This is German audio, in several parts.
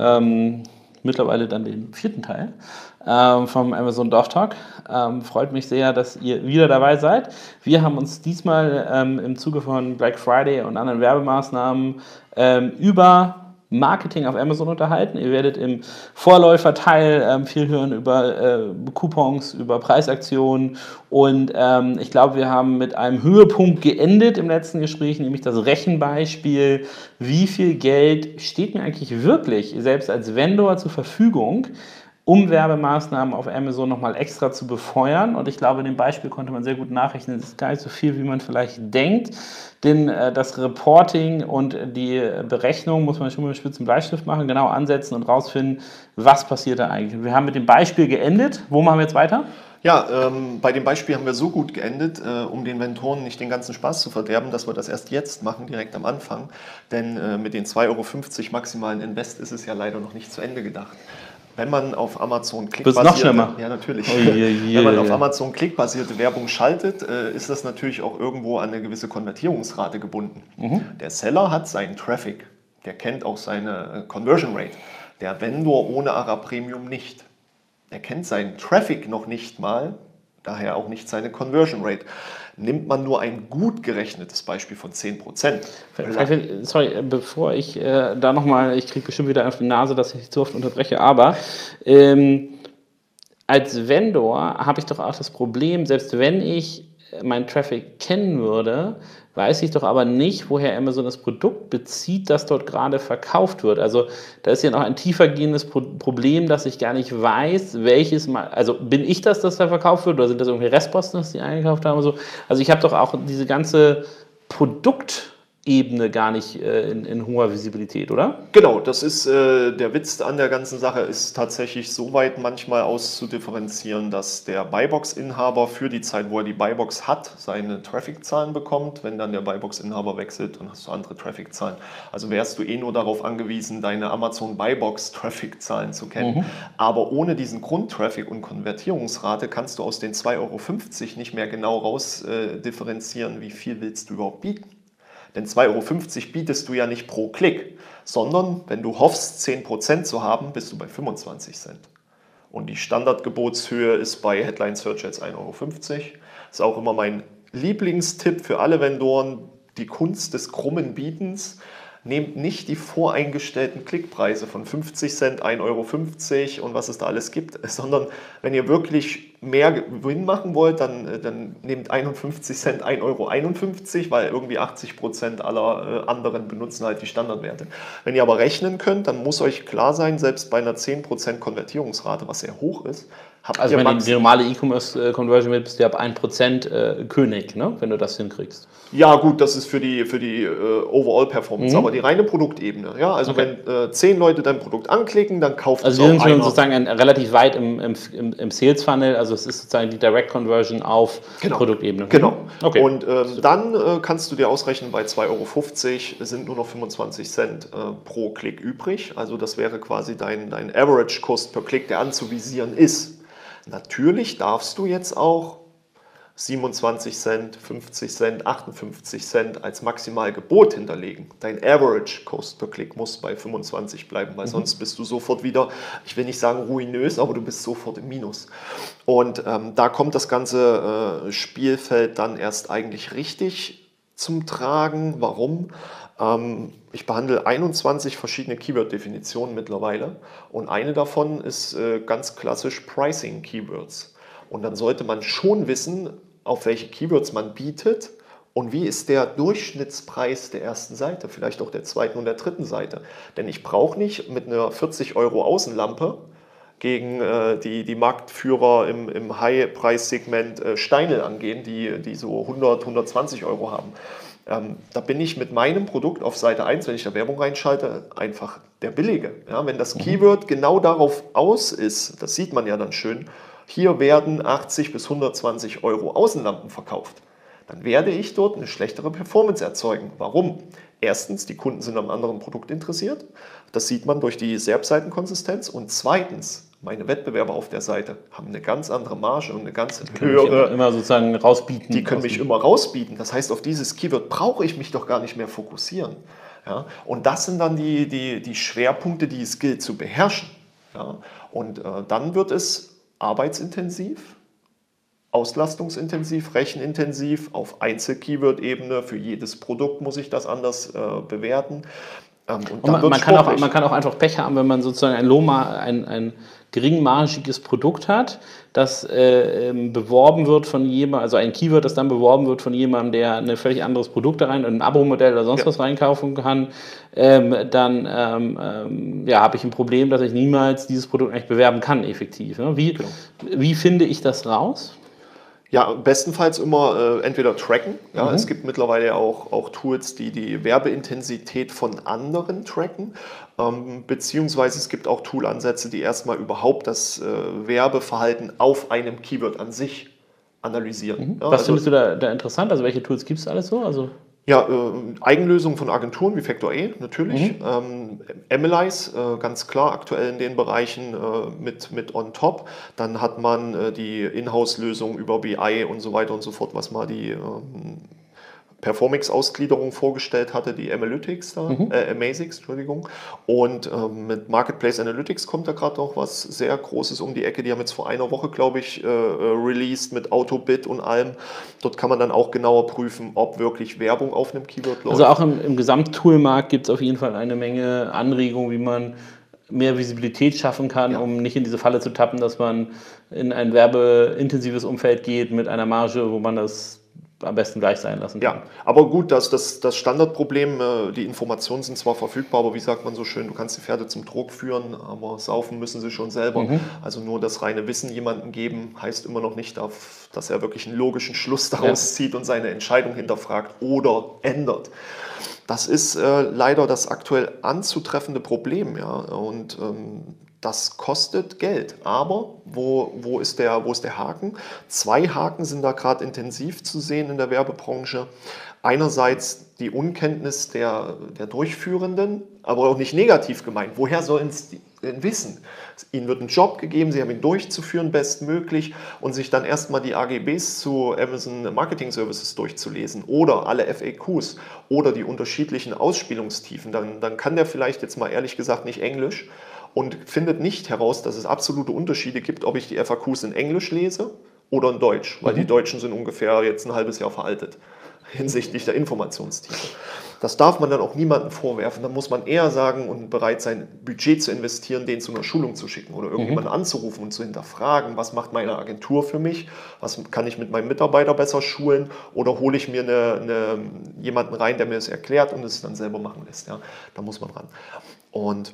Ähm, mittlerweile dann den vierten Teil ähm, vom Amazon Dorf Talk. Ähm, freut mich sehr, dass ihr wieder dabei seid. Wir haben uns diesmal ähm, im Zuge von Black Friday und anderen Werbemaßnahmen ähm, über Marketing auf Amazon unterhalten. Ihr werdet im Vorläuferteil ähm, viel hören über äh, Coupons, über Preisaktionen. Und ähm, ich glaube, wir haben mit einem Höhepunkt geendet im letzten Gespräch, nämlich das Rechenbeispiel, wie viel Geld steht mir eigentlich wirklich selbst als Vendor zur Verfügung, um Werbemaßnahmen auf Amazon nochmal extra zu befeuern. Und ich glaube, in dem Beispiel konnte man sehr gut nachrechnen, es ist gar nicht so viel, wie man vielleicht denkt. Denn äh, das Reporting und die Berechnung muss man schon mit einem spitzen Bleistift machen, genau ansetzen und rausfinden, was passiert da eigentlich. Wir haben mit dem Beispiel geendet. Wo machen wir jetzt weiter? Ja, ähm, bei dem Beispiel haben wir so gut geendet, äh, um den Ventoren nicht den ganzen Spaß zu verderben, dass wir das erst jetzt machen, direkt am Anfang. Denn äh, mit den 2,50 Euro maximalen Invest ist es ja leider noch nicht zu Ende gedacht. Wenn man auf Amazon klickbasierte, ja natürlich, Oh je, je, wenn man je. auf Amazon klickbasierte Werbung schaltet, äh, ist das natürlich auch irgendwo an eine gewisse Konvertierungsrate gebunden. Mhm. Der Seller hat seinen Traffic, der kennt auch seine äh, Conversion Rate. Der Vendor ohne ARA Premium nicht. Er kennt seinen Traffic noch nicht mal, daher auch nicht seine Conversion Rate. Nimmt man nur ein gut gerechnetes Beispiel von 10%. Vielleicht, sorry, äh, bevor ich äh, da nochmal, ich kriege bestimmt wieder auf die Nase, dass ich zu oft unterbreche, aber ähm, als Vendor habe ich doch auch das Problem, selbst wenn ich meinen Traffic kennen würde, weiß ich doch aber nicht, woher Amazon das Produkt bezieht, das dort gerade verkauft wird. Also da ist ja noch ein tiefergehendes Pro Problem, dass ich gar nicht weiß, welches mal, also bin ich das, das da verkauft wird, oder sind das irgendwie Restposten, die eingekauft haben? So? Also ich habe doch auch diese ganze Produktebene gar nicht äh, in, in hoher Visibilität, oder? Genau, das ist äh, der Witz an der ganzen Sache, ist tatsächlich so weit manchmal auszudifferenzieren, dass der Buybox-Inhaber für die Zeit, wo er die Buybox hat, seine Traffic-Zahlen bekommt. Wenn dann der Buybox-Inhaber wechselt, dann hast du andere Traffic-Zahlen. Also wärst du eh nur darauf angewiesen, deine Amazon Buybox-Traffic-Zahlen zu kennen. Aber ohne diesen Grundtraffic und Konvertierungsrate kannst du aus den 2,50 Euro nicht mehr genau raus äh, wie viel willst du überhaupt bieten. Denn 2,50 Euro bietest du ja nicht pro Klick, sondern wenn du hoffst, 10% zu haben, bist du bei 25 Cent. Und die Standardgebotshöhe ist bei Headline Search Ads 1,50 Euro. Ist auch immer mein Lieblingstipp für alle Vendoren, die Kunst des krummen Bietens. Nehmt nicht die voreingestellten Klickpreise von 50 Cent, 1,50 Euro und was es da alles gibt, sondern wenn ihr wirklich mehr Gewinn machen wollt, dann, äh, dann nehmt 51 Cent, 1,51 Euro, weil irgendwie 80 Prozent aller äh, anderen benutzen halt die Standardwerte. Wenn ihr aber rechnen könnt, dann muss euch klar sein, selbst bei einer 10% Konvertierungsrate, was sehr hoch ist, habt Also ihr wenn du max- die normale E-Commerce-Conversion willst, bist du ab 1% äh, König, ne? wenn du das hinkriegst. Ja, gut, das ist für die, für die äh, Overall-Performance, aber die reine Produktebene. Ja, also Mhm. Okay. wenn äh, zehn Leute dein Produkt anklicken, dann kauft Also es wir sind schon einer. sozusagen ein, relativ weit im, im, im, im Sales-Funnel, also es ist sozusagen die Direct-Conversion auf Genau. Produktebene. Genau. Okay. Und ähm, dann äh, kannst du dir ausrechnen, bei 2,50 Euro sind nur noch 25 Cent äh, pro Klick übrig. Also das wäre quasi dein, dein Average Cost per Klick, der anzuvisieren ist. Natürlich darfst du jetzt auch 27 Cent, 50 Cent, 58 Cent als Maximalgebot hinterlegen. Dein Average Cost per Klick muss bei 25 bleiben, weil sonst bist du sofort wieder, ich will nicht sagen ruinös, aber du bist sofort im Minus. Und ähm, da kommt das ganze äh, Spielfeld dann erst eigentlich richtig zum Tragen. Warum? Ähm, ich behandle 21 verschiedene Keyword-Definitionen mittlerweile und eine davon ist äh, ganz klassisch Pricing-Keywords. Und dann sollte man schon wissen, auf welche Keywords man bietet und wie ist der Durchschnittspreis der ersten Seite, vielleicht auch der zweiten und der dritten Seite? Denn ich brauche nicht mit einer 40 Euro Außenlampe gegen äh, die, die Marktführer im, im High-Preissegment äh, Steinel angehen, die, die so 100, 120 Euro haben. Ähm, da bin ich mit meinem Produkt auf Seite 1, wenn ich da Werbung reinschalte, einfach der Billige. Ja, wenn das mhm. Keyword genau darauf aus ist, das sieht man ja dann schön, hier werden 80 bis 120 Euro Außenlampen verkauft dann werde ich dort eine schlechtere Performance erzeugen. Warum? Erstens, die Kunden sind am anderen Produkt interessiert. Das sieht man durch die SERP-Seitenkonsistenz. Und zweitens, meine Wettbewerber auf der Seite haben eine ganz andere Marge und eine ganz die höhere. Immer, immer, sozusagen rausbieten. Die können mich immer rausbieten. Das heißt, auf dieses Keyword brauche ich mich doch gar nicht mehr fokussieren. Ja? Und das sind dann die, die, die Schwerpunkte, die es gilt zu beherrschen. Ja? Und äh, dann wird es arbeitsintensiv auslastungsintensiv, rechenintensiv, auf Einzel-Keyword-Ebene. Für jedes Produkt muss ich das anders äh, bewerten. Ähm, und, und man, man, kann auch, man, kann auch, einfach Pech haben, wenn man sozusagen ein, Loma, ein, ein geringmargiges Produkt hat, das äh, ähm, beworben wird von jemandem, also ein Keyword, das dann beworben wird von jemandem, der ein völlig anderes Produkt da rein, ein Abo-Modell oder sonst ja. was reinkaufen kann, ähm, dann ähm, ähm, ja, habe ich ein Problem, dass ich niemals dieses Produkt eigentlich bewerben kann, effektiv. Ne? Wie, genau. wie finde ich das raus? Ja, bestenfalls immer äh, entweder tracken. Ja, mhm. Es gibt mittlerweile auch, auch Tools, die die Werbeintensität von anderen tracken. Ähm, beziehungsweise es gibt auch Toolansätze, die erstmal überhaupt das äh, Werbeverhalten auf einem Keyword an sich analysieren. Mhm. Ja, Was also, findest du da, da, interessant? Also welche Tools gibt es alles so? Also ja, äh, Eigenlösungen von Agenturen wie Factor E natürlich. Mhm. Ähm, MLIs, äh, ganz klar aktuell in den Bereichen äh, mit, mit on top. Dann hat man äh, die Inhouse-Lösung über BI und so weiter und so fort, was mal die ähm, Performix-Ausgliederung vorgestellt hatte, die Analytics da, mhm. äh, Amazix, Entschuldigung. Und ähm, mit Marketplace Analytics kommt da gerade noch was sehr Großes um die Ecke. Die haben jetzt vor einer Woche, glaube ich, äh, äh, released mit Autobit und allem. Dort kann man dann auch genauer prüfen, ob wirklich Werbung auf einem Keyword läuft. Also auch im, im Gesamttoolmarkt gibt es auf jeden Fall eine Menge Anregungen, wie man mehr Visibilität schaffen kann, ja. um nicht in diese Falle zu tappen, dass man in ein werbeintensives Umfeld geht mit einer Marge, wo man das am besten gleich sein lassen kann. Ja, aber gut, das, das, das Standardproblem, äh, die Informationen sind zwar verfügbar, aber wie sagt man so schön, du kannst die Pferde zum Druck führen, aber saufen müssen sie schon selber. Mhm. Also nur das reine Wissen jemandem geben, heißt immer noch nicht, dass er wirklich einen logischen Schluss daraus ja. zieht und seine Entscheidung hinterfragt oder ändert. Das ist äh, leider das aktuell anzutreffende Problem. Ja? Und ähm, das kostet Geld. Aber wo, wo, ist der, wo ist der Haken? Zwei Haken sind da gerade intensiv zu sehen in der Werbebranche. Einerseits die Unkenntnis der, der Durchführenden, aber auch nicht negativ gemeint. Woher sollen sie denn wissen? Ihnen wird ein Job gegeben, sie haben ihn durchzuführen bestmöglich und sich dann erstmal die AGBs zu Amazon Marketing Services durchzulesen oder alle FAQs oder die unterschiedlichen Ausspielungstiefen. Dann, dann kann der vielleicht jetzt mal ehrlich gesagt nicht Englisch und findet nicht heraus, dass es absolute Unterschiede gibt, ob ich die FAQs in Englisch lese oder in Deutsch, weil mhm. die Deutschen sind ungefähr jetzt ein halbes Jahr veraltet hinsichtlich der Informationstiefe. Das darf man dann auch niemandem vorwerfen. Da muss man eher sagen und bereit sein, Budget zu investieren, den zu einer Schulung zu schicken oder irgendjemanden mhm. anzurufen und zu hinterfragen, was macht meine Agentur für mich, was kann ich mit meinem Mitarbeiter besser schulen oder hole ich mir eine, eine, jemanden rein, der mir das erklärt und es dann selber machen lässt. Ja, da muss man ran. Und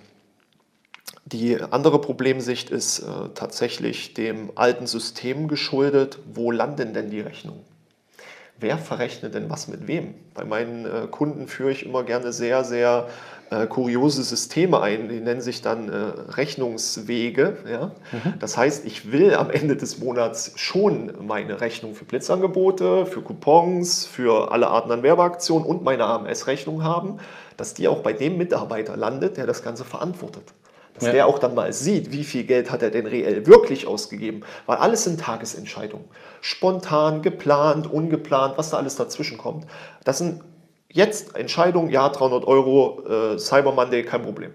die andere Problemsicht ist äh, tatsächlich dem alten System geschuldet. Wo landen denn die Rechnungen? Wer verrechnet denn was mit wem? Bei meinen äh, Kunden führe ich immer gerne sehr, sehr äh, kuriose Systeme ein. Die nennen sich dann äh, Rechnungswege. Ja? Mhm. Das heißt, ich will am Ende des Monats schon meine Rechnung für Blitzangebote, für Coupons, für alle Arten an Werbeaktionen und meine AMS-Rechnung haben, dass die auch bei dem Mitarbeiter landet, der das Ganze verantwortet. Dass ja. der auch dann mal sieht, wie viel Geld hat er denn reell wirklich ausgegeben. Weil alles sind Tagesentscheidungen. Spontan, geplant, ungeplant, was da alles dazwischen kommt. Das sind jetzt Entscheidungen, ja, 300 Euro, äh, Cyber Monday, kein Problem.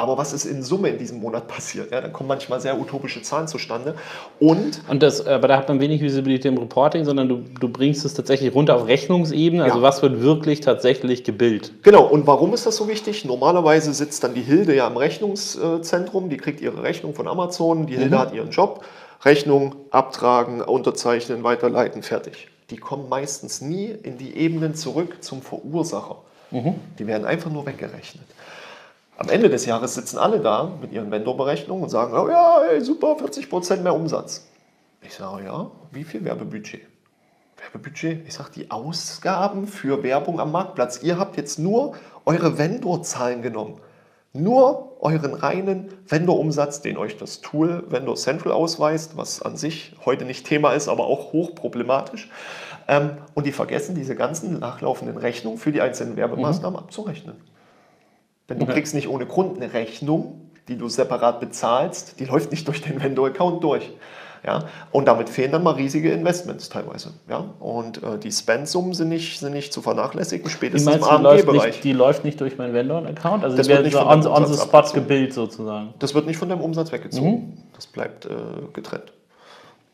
Aber was ist in Summe in diesem Monat passiert? Ja, dann kommen manchmal sehr utopische Zahlen zustande. Und, und das, äh, aber da hat man wenig Visibilität im Reporting, sondern du, du bringst es tatsächlich runter auf Rechnungsebene. Also ja. was wird wirklich tatsächlich gebildet? Genau. Und warum ist das so wichtig? Normalerweise sitzt dann die Hilde ja im Rechnungszentrum. Die kriegt ihre Rechnung von Amazon. Die Hilde mhm. hat ihren Job. Rechnung abtragen, unterzeichnen, weiterleiten, fertig. die kommen meistens nie in die Ebenen zurück zum Verursacher. Mhm. Die werden einfach nur weggerechnet. Am Ende des Jahres sitzen alle da mit ihren Vendorberechnungen und sagen, oh ja, ey, super, 40% mehr Umsatz. Ich sage, ja, wie viel Werbebudget? Werbebudget? Ich sage, die Ausgaben für Werbung am Marktplatz. Ihr habt jetzt nur eure Vendorzahlen genommen. Nur euren reinen Vendor-Umsatz, den euch das Tool Vendor Central ausweist, was an sich heute nicht Thema ist, aber auch hochproblematisch. Ähm, und die vergessen, diese ganzen nachlaufenden Rechnungen für die einzelnen Werbemaßnahmen mhm. abzurechnen. Denn du kriegst nicht ohne Grund eine Rechnung, die du separat bezahlst, die läuft nicht durch den Vendor-Account durch. Ja? Und damit fehlen dann mal riesige Investments teilweise. Ja? Und äh, die Spend-Summen sind nicht, sind nicht zu vernachlässigen, spätestens im AMG-Bereich. Die läuft nicht durch meinen Vendor-Account? Also das die wird nicht so on, on the spot gebildet sozusagen? Das wird nicht von deinem Umsatz weggezogen. Mhm. Das bleibt äh, getrennt.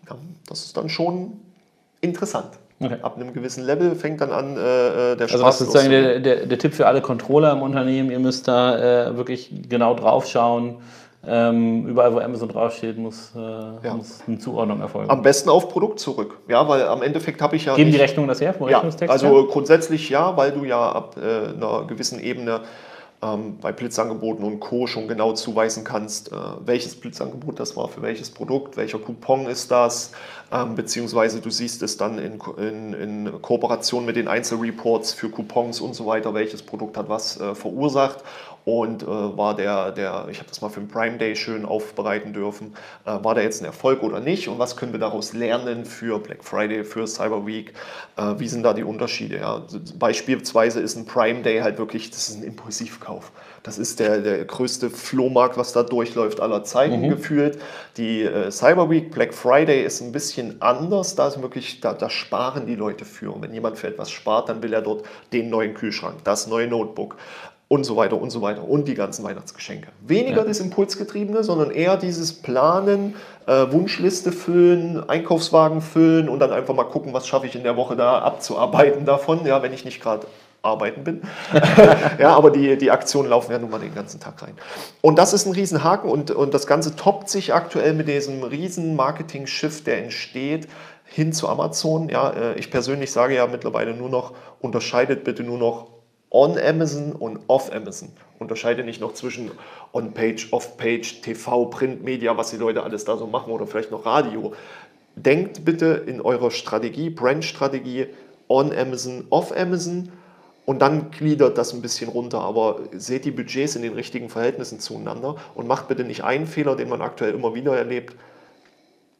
Ja, das ist dann schon interessant. Okay. Ab einem gewissen Level fängt dann an, äh, äh der Spaß Also was sozusagen der, der, der, Tipp für alle Controller im Unternehmen, ihr müsst da äh, wirklich genau drauf schauen, ähm, überall, wo Amazon draufsteht, muss, äh, ja. muss, eine Zuordnung erfolgen. Am besten auf Produkt zurück. Ja, weil am Endeffekt habe ich ja. Geben die Rechnungen das her vom ja, Also grundsätzlich ja, weil du ja ab äh, einer gewissen Ebene ähm, bei Blitzangeboten und Co. schon genau zuweisen kannst, äh, welches Blitzangebot das war, für welches Produkt, welcher Coupon ist das, ähm, beziehungsweise du siehst es dann in, in, in, Kooperation mit den Einzelreports für Coupons und so weiter, welches Produkt hat was äh, verursacht und äh, war der, der, ich habe das mal für den Prime Day schön aufbereiten dürfen, äh, war der jetzt ein Erfolg oder nicht und was können wir daraus lernen für Black Friday, für Cyber Week, äh, wie sind da die Unterschiede? Ja? Beispielsweise ist ein Prime Day halt wirklich, das ist ein Impulsivkauf. Das ist der, der größte Flohmarkt, was da durchläuft aller Zeiten mhm. gefühlt. Die äh, Cyber Week, Black Friday ist ein bisschen anders, da ist wirklich, da, da sparen die Leute für. Und wenn jemand für etwas spart, dann will er dort den neuen Kühlschrank, das neue Notebook, und so weiter und so weiter und die ganzen Weihnachtsgeschenke. Weniger ja. das Impulsgetriebene, sondern eher dieses Planen, äh, Wunschliste füllen, Einkaufswagen füllen und dann einfach mal gucken, was schaffe ich in der Woche da abzuarbeiten davon, ja, wenn ich nicht gerade arbeiten bin. ja, aber die, die Aktionen laufen ja nun mal den ganzen Tag rein. Und das ist ein Riesenhaken und, und das Ganze toppt sich aktuell mit diesem riesen Marketing-Shift, der entsteht hin zu Amazon. Ja, äh, ich persönlich sage ja mittlerweile nur noch, unterscheidet bitte nur noch on Amazon und off Amazon. Unterscheide nicht noch zwischen On-Page, Off-Page, TV, Printmedia, was die Leute alles da so machen oder vielleicht noch Radio. Denkt bitte in eurer Strategie, Brand-Strategie, on Amazon, off Amazon und dann gliedert das ein bisschen runter. Aber seht die Budgets in den richtigen Verhältnissen zueinander und macht bitte nicht einen Fehler, den man aktuell immer wieder erlebt.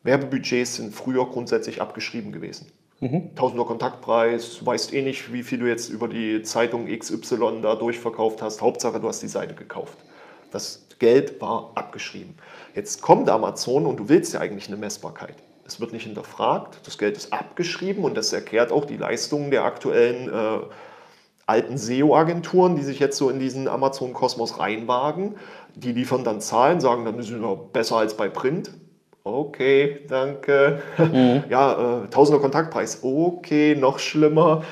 Werbebudgets sind früher grundsätzlich abgeschrieben gewesen. Mhm. Tausender Kontaktpreis, weißt eh nicht, wie viel du jetzt über die Zeitung XY da durchverkauft hast. Hauptsache, du hast die Seite gekauft. Das Geld war abgeschrieben. Jetzt kommt Amazon und du willst ja eigentlich eine Messbarkeit. Es wird nicht hinterfragt, das Geld ist abgeschrieben und das erklärt auch die Leistungen der aktuellen äh, alten SEO-Agenturen, die sich jetzt so in diesen Amazon-Kosmos reinwagen. Die liefern dann Zahlen, sagen, dann sind wir besser als bei Print okay, danke. Mhm. Ja, äh, Tausender Kontaktpreis, okay, noch schlimmer.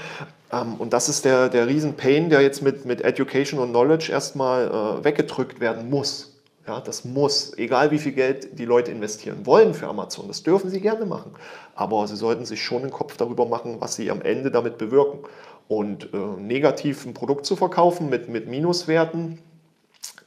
Ähm, und das ist der, der Riesen-Pain, der jetzt mit, mit Education und Knowledge erstmal äh, weggedrückt werden muss. Ja, das muss, egal wie viel Geld die Leute investieren wollen für Amazon, das dürfen sie gerne machen. Aber sie sollten sich schon den Kopf darüber machen, was sie am Ende damit bewirken. Und äh, negativ ein Produkt zu verkaufen mit, mit Minuswerten,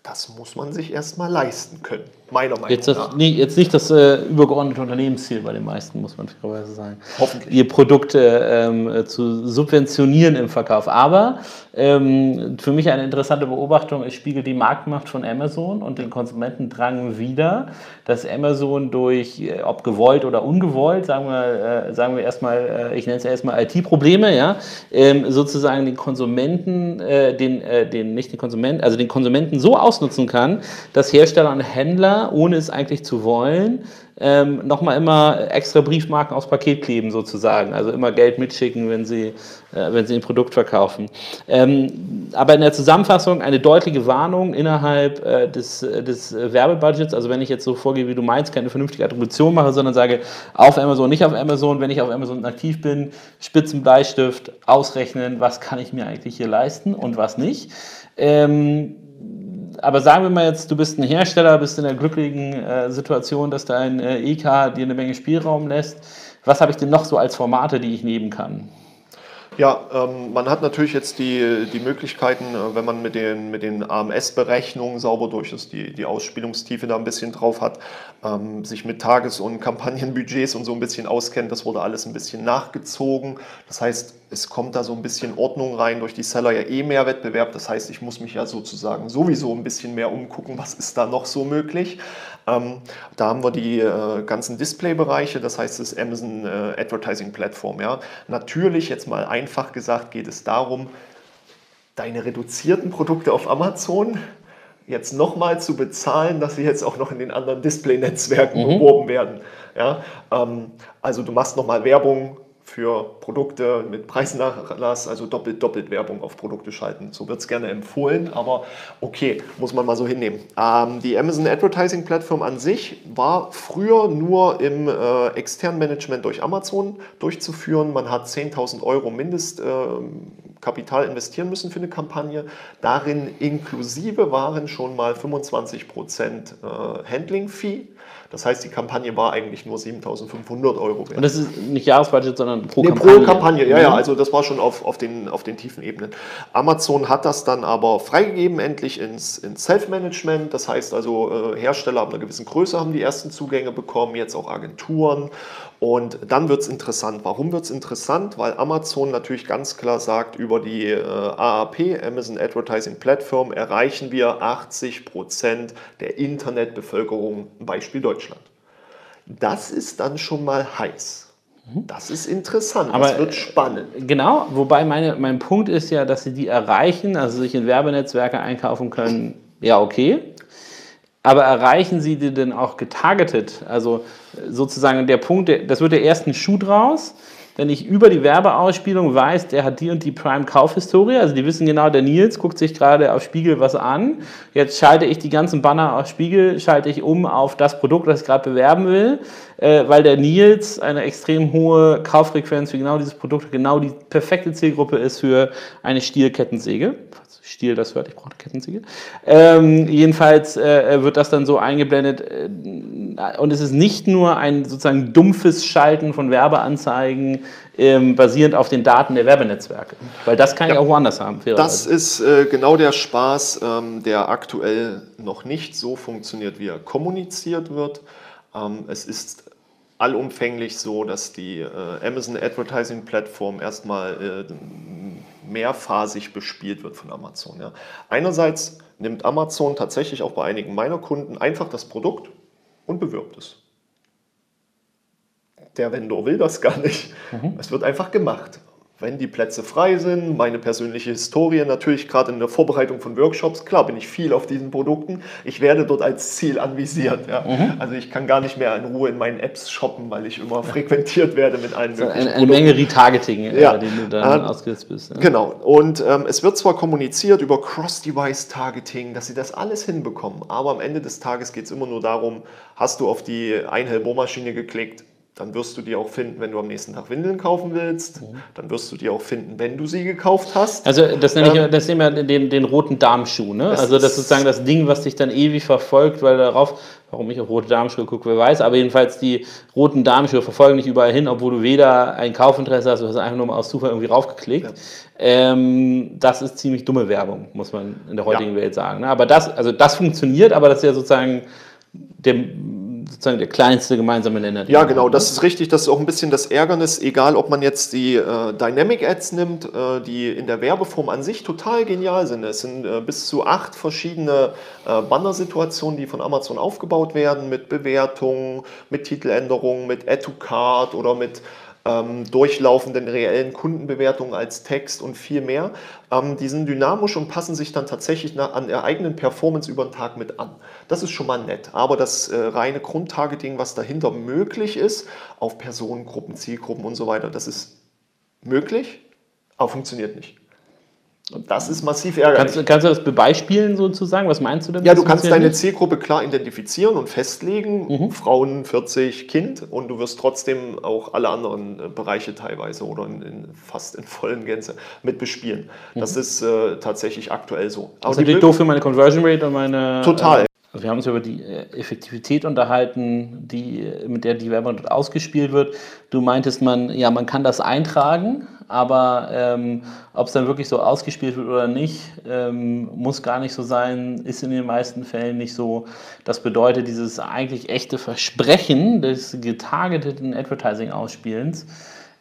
das muss man sich erstmal leisten können, meiner Meinung jetzt das, nach. Nee, jetzt nicht das äh, übergeordnete Unternehmensziel bei den meisten, muss man fairerweise sagen. Hoffentlich. Ihr Produkte ähm, äh, zu subventionieren im Verkauf. Aber ähm, für mich eine interessante Beobachtung, es spiegelt die Marktmacht von Amazon und den Konsumentendrang wider, dass Amazon durch, äh, ob gewollt oder ungewollt, sagen wir, äh, sagen wir erstmal, äh, ich nenne es erstmal IT-Probleme, ja, ähm, sozusagen den Konsumenten, den, den, nicht den Konsumenten, also den Konsumenten so aus ausnutzen kann, dass Hersteller und Händler, ohne es eigentlich zu wollen, ähm, nochmal immer extra Briefmarken aufs Paket kleben sozusagen. Also immer Geld mitschicken, wenn sie, äh, wenn sie ein Produkt verkaufen. Ähm, aber in der Zusammenfassung eine deutliche Warnung innerhalb äh, des, des Werbebudgets. Also wenn ich jetzt so vorgehe, wie du meinst, keine vernünftige Attribution mache, sondern sage, auf Amazon, nicht auf Amazon. Wenn ich auf Amazon aktiv bin, Spitzenbleistift, ausrechnen, was kann ich mir eigentlich hier leisten und was nicht. Ähm, aber sagen wir mal jetzt, du bist ein Hersteller, bist in der glücklichen äh, Situation, dass dein äh, EK dir eine Menge Spielraum lässt. was habe ich denn noch so als Formate, die ich nehmen kann? Ja, ähm, man hat natürlich jetzt die, die Möglichkeiten, äh, wenn man mit den, mit den AMS-Berechnungen sauber durch ist, die, die Ausspielungstiefe da ein bisschen drauf hat, ähm, sich mit Tages- und Kampagnenbudgets und so ein bisschen auskennt. Das wurde alles ein bisschen nachgezogen. Das heißt, es kommt da so ein bisschen Ordnung rein durch die Seller ja eh mehr Wettbewerb. Das heißt, ich muss mich ja sozusagen sowieso ein bisschen mehr umgucken, was ist da noch so möglich. Ähm, da haben wir die äh, ganzen Display-Bereiche, das heißt das Amazon äh, Advertising Platform. Ja. Natürlich, jetzt mal einfach gesagt, geht es darum, deine reduzierten Produkte auf Amazon jetzt nochmal zu bezahlen, dass sie jetzt auch noch in den anderen Display-Netzwerken mhm. beworben werden. Ja, ähm, also du machst nochmal Werbung für Produkte mit Preisnachlass, also doppelt, doppelt Werbung auf Produkte schalten. So wird es gerne empfohlen, aber okay, muss man mal so hinnehmen. Ähm, die Amazon Advertising Plattform an sich war früher nur im äh, externen Management durch Amazon durchzuführen. Man hat 10.000 Euro Mindestkapital äh, investieren müssen für eine Kampagne. Darin inklusive waren schon mal 25% äh, Handling-Fee. Das heißt, die Kampagne war eigentlich nur 7.500 Euro wert. Und das ist nicht Jahresbudget, sondern pro nee, Kampagne? pro Kampagne, ja, ja. Mhm. Also das war schon auf, auf, den, auf den tiefen Ebenen. Amazon hat das dann aber freigegeben, endlich ins, ins Self-Management. Das heißt also, äh, Hersteller ab einer gewissen Größe haben die ersten Zugänge bekommen, jetzt auch Agenturen. Und dann wird es interessant. Warum wird es interessant? Weil Amazon natürlich ganz klar sagt, über die äh, AAP, Amazon Advertising Platform, erreichen wir 80 Prozent der Internetbevölkerung, Beispiel Deutschland. Das ist dann schon mal heiß. Mhm. Das ist interessant, Aber das wird spannend. Genau, wobei meine, mein Punkt ist ja, dass sie die erreichen, also sich in Werbenetzwerke einkaufen können, ja okay. Aber erreichen Sie die denn auch getargetet? Also sozusagen der Punkt, das wird der erste Schuh draus, wenn ich über die Werbeausspielung weiß, der hat die und die Prime-Kaufhistorie, also die wissen genau, der Nils guckt sich gerade auf Spiegel was an. Jetzt schalte ich die ganzen Banner auf Spiegel, schalte ich um auf das Produkt, das ich gerade bewerben will, äh, weil der Nils eine extrem hohe Kauffrequenz für genau dieses Produkt, genau die perfekte Zielgruppe ist für eine Stielkettensäge. Stiel das hört, ich brauche eine Kettensäge. Ähm, jedenfalls äh, wird das dann so eingeblendet äh, und es ist nicht nur ein sozusagen dumpfes Schalten von Werbeanzeigen ähm, basierend auf den Daten der Werbenetzwerke, weil das kann ja, ich auch woanders haben. Das ist äh, genau der Spaß, ähm, der aktuell noch nicht so funktioniert, wie er kommuniziert wird. Ähm, es ist allumfänglich so, dass die äh, Amazon Advertising Plattform erstmal äh, mehrphasig bespielt wird von Amazon. Ja. Einerseits nimmt Amazon tatsächlich auch bei einigen meiner Kunden einfach das Produkt und bewirbt es. Der Vendor will das gar nicht. Mhm. Es wird einfach gemacht wenn die Plätze frei sind, meine persönliche Historie, natürlich gerade in der Vorbereitung von Workshops, klar bin ich viel auf diesen Produkten, ich werde dort als Ziel anvisiert. Ja. Mhm. Also ich kann gar nicht mehr in Ruhe in meinen Apps shoppen, weil ich immer frequentiert werde mit allen also möglichen eine, eine Menge Retargeting, äh, ja. den du dann äh, ausgesetzt bist. Ja. Genau, und ähm, es wird zwar kommuniziert über Cross-Device-Targeting, dass sie das alles hinbekommen, aber am Ende des Tages geht es immer nur darum, hast du auf die Einhell-Bohrmaschine geklickt, dann wirst du die auch finden, wenn du am nächsten Tag Windeln kaufen willst. Mhm. Dann wirst du die auch finden, wenn du sie gekauft hast. Also das nenne ich, ähm, das nehme ich den, den roten Darmschuh. Ne? Das also das ist sozusagen das Ding, was dich dann ewig verfolgt, weil darauf, warum ich auf rote Darmschuhe gucke, wer weiß, aber jedenfalls die roten Darmschuhe verfolgen dich überall hin, obwohl du weder ein Kaufinteresse hast, du hast einfach nur mal aus Zufall irgendwie raufgeklickt. Ja. Ähm, das ist ziemlich dumme Werbung, muss man in der heutigen ja. Welt sagen. Ne? Aber das, also das funktioniert, aber das ist ja sozusagen der sozusagen der kleinste gemeinsame Nenner. Ja, genau, das ist richtig. Das ist auch ein bisschen das Ärgernis, egal ob man jetzt die äh, Dynamic Ads nimmt, äh, die in der Werbeform an sich total genial sind. Es sind äh, bis zu acht verschiedene äh, Banner-Situationen, die von Amazon aufgebaut werden, mit Bewertungen, mit Titeländerungen, mit Add to Card oder mit ähm, durchlaufenden reellen Kundenbewertungen als Text und viel mehr. Ähm, die sind dynamisch und passen sich dann tatsächlich nach, an der eigenen Performance über den Tag mit an. Das ist schon mal nett. Aber das äh, reine Grundtargeting, was dahinter möglich ist, auf Personengruppen, Zielgruppen und so weiter, das ist möglich, aber funktioniert nicht. Und das ist massiv ärgerlich. Kannst, kannst, du das beispielen sozusagen? Was meinst du denn? Ja, du kannst deine Zielgruppe klar identifizieren und festlegen. Mhm. Frauen 40, Kind. Und du wirst trotzdem auch alle anderen äh, Bereiche teilweise oder in, in, fast in vollen Gänze mit bespielen. Mhm. Das ist äh, tatsächlich aktuell so. Aber das ist natürlich doof für meine Conversion Rate und meine... Total. Äh, Also wir haben uns über die äh, Effektivität unterhalten, die, mit der die Werbung dort ausgespielt wird. Du meintest, man, ja, man kann das eintragen, aber ähm, ob es dann wirklich so ausgespielt wird oder nicht, ähm, muss gar nicht so sein, ist in den meisten Fällen nicht so. Das bedeutet, dieses eigentlich echte Versprechen des getargeteten Advertising-Ausspielens,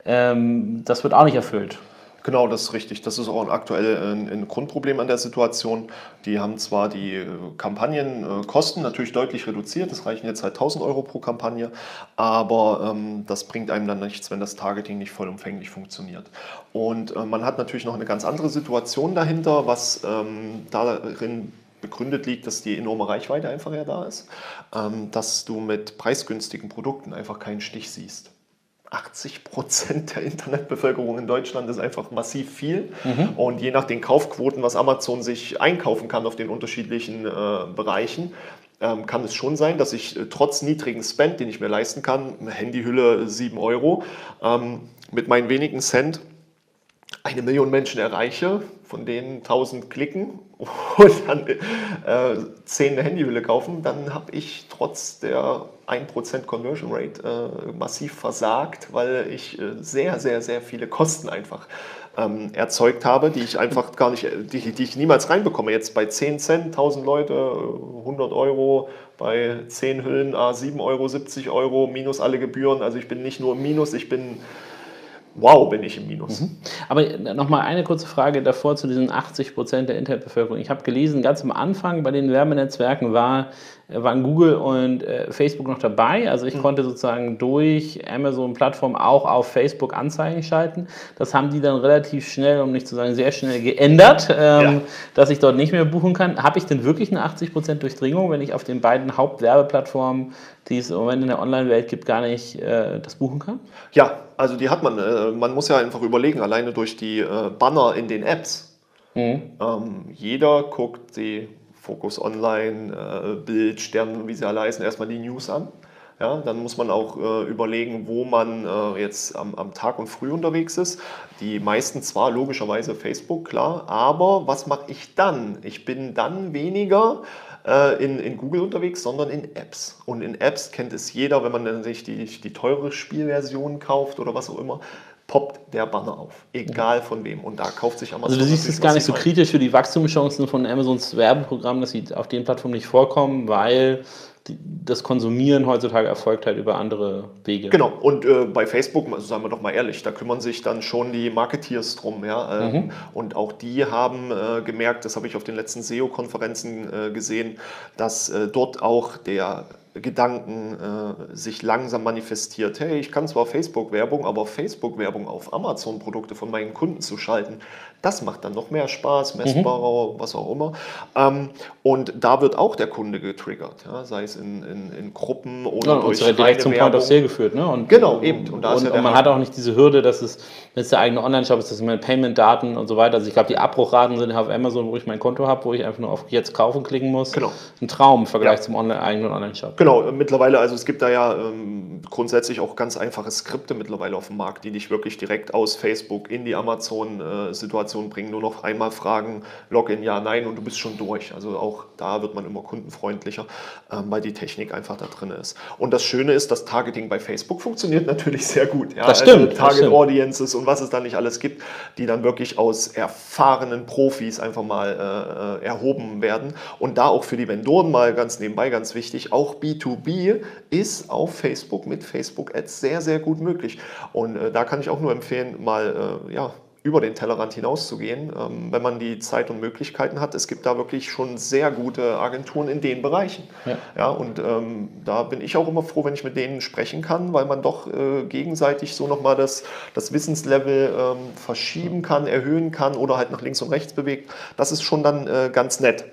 ähm, das wird auch nicht erfüllt. Genau, das ist richtig. Das ist auch ein, ein Grundproblem an der Situation. Die haben zwar die äh, Kampagnenkosten natürlich deutlich reduziert, es reichen jetzt halt 1000 Euro pro Kampagne, aber ähm, das bringt einem dann nichts, wenn das Targeting nicht vollumfänglich funktioniert. Und äh, man hat natürlich noch eine ganz andere Situation dahinter, was ähm, darin begründet liegt, dass die enorme Reichweite einfach ja da ist, ähm, dass du mit preisgünstigen Produkten einfach keinen Stich siehst. 80 Prozent der Internetbevölkerung in Deutschland ist einfach massiv viel. Mhm. Und je nach den Kaufquoten, was Amazon sich einkaufen kann auf den unterschiedlichen äh, Bereichen, ähm, kann es schon sein, dass ich äh, trotz niedrigen Spend, den ich mir leisten kann, Handyhülle 7 Euro, ähm, mit meinen wenigen Cent eine Million Menschen erreiche, von denen 1000 klicken und dann äh, 10 eine Handyhülle kaufen, dann habe ich trotz der 1% Conversion Rate äh, massiv versagt, weil ich äh, sehr, sehr, sehr viele Kosten einfach ähm, erzeugt habe, die ich einfach gar nicht, die, die, ich niemals reinbekomme. Jetzt bei 10 Cent, 1000 Leute, 100 Euro, bei 10 Hüllen, ah, 7 Euro, 70 Euro, minus alle Gebühren. Also ich bin nicht nur im Minus, ich bin wow, bin ich im Minus. Mhm. Aber nochmal eine kurze Frage davor zu diesen 80 Prozent der Internetbevölkerung. Ich habe gelesen, ganz am Anfang bei den Werbenetzwerken war waren Google und äh, Facebook noch dabei. Also ich mhm. konnte sozusagen durch Amazon-Plattform auch auf Facebook Anzeigen schalten. Das haben die dann relativ schnell, um nicht zu sagen sehr schnell geändert, ähm, ja. dass ich dort nicht mehr buchen kann. Habe ich denn wirklich eine 80% Durchdringung, wenn ich auf den beiden Hauptwerbeplattformen, die es im Moment in der Online-Welt gibt, gar nicht äh, das buchen kann? Ja, also die hat man. Äh, man muss ja einfach überlegen, alleine durch die äh, Banner in den Apps. Mhm. Ähm, jeder guckt die Focus Online, äh, Bild, Stern, wie sie alle heißen, erstmal die News an. Ja, dann muss man auch äh, überlegen, wo man äh, jetzt am, am, Tag und früh unterwegs ist. Die meisten zwar logischerweise Facebook, klar, aber was mache ich dann? Ich bin dann weniger äh, in, in Google unterwegs, sondern in Apps. Und in Apps kennt es jeder, wenn man dann sich die, die teure Spielversion kauft oder was auch immer, poppt der Banner auf, egal von wem. Und da kauft sich Amazon. Also du siehst es gar nicht so kritisch für die Wachstumschancen von Amazons Werbeprogramm, dass sie auf den Plattformen nicht vorkommen, weil die, das Konsumieren heutzutage erfolgt halt über andere Wege. Genau, und äh, bei Facebook, also sagen wir doch mal ehrlich, da kümmern sich dann schon die Marketeers drum. Ja? Ähm, mhm. Und auch die haben äh, gemerkt, das habe ich auf den letzten SEO-Konferenzen äh, gesehen, dass äh, dort auch der Gedanken äh, sich langsam manifestiert. Hey, ich kann zwar Facebook-Werbung, aber Facebook-Werbung auf Amazon-Produkte von meinen Kunden zu schalten, das macht dann noch mehr Spaß, messbarer, mhm. was auch immer. Ähm, und da wird auch der Kunde getriggert, ja, sei es in, in, in Gruppen oder ja, durch und direkt zum Werbung. Point of Sale geführt. Ne? Und, genau, eben. Und, und, und man hat auch nicht diese Hürde, dass es, wenn es der eigene Online-Shop ist, dass meine Payment-Daten und so weiter. Also ich glaube, die Abbruchraten sind auf Amazon, wo ich mein Konto habe, wo ich einfach nur auf Jetzt kaufen klicken muss. Genau. Ein Traum im Vergleich ja. zum Online eigenen Online-Shop. Genau, mittlerweile, also es gibt da ja ähm, grundsätzlich auch ganz einfache Skripte mittlerweile auf dem Markt, die dich wirklich direkt aus Facebook in die Amazon-Situation äh, bringen, nur noch ein einmal fragen, Login ja, nein und du bist schon durch. Also auch da wird man immer kundenfreundlicher, ähm, weil die Technik einfach da drin ist. Und das Schöne ist, das Targeting bei Facebook funktioniert natürlich sehr gut. Ja? Das stimmt. Also Target Audiences und was es da nicht alles gibt, die dann wirklich aus erfahrenen Profis einfach mal äh, erhoben werden. Und da auch für die Vendoren mal ganz nebenbei ganz wichtig, auch B2B ist auf Facebook mit Facebook Ads sehr, sehr gut möglich. Und äh, da kann ich auch nur empfehlen, mal äh, ja, über den Tellerrand hinauszugehen, ähm, wenn man die Zeit und Möglichkeiten hat. Es gibt da wirklich schon sehr gute Agenturen in den Bereichen. Ja. ja und ähm, da bin ich auch immer froh, wenn ich mit denen sprechen kann, weil man doch äh, gegenseitig so nochmal das, das Wissenslevel ähm, verschieben kann, erhöhen kann oder halt nach links und rechts bewegt. Das ist schon dann äh, ganz nett.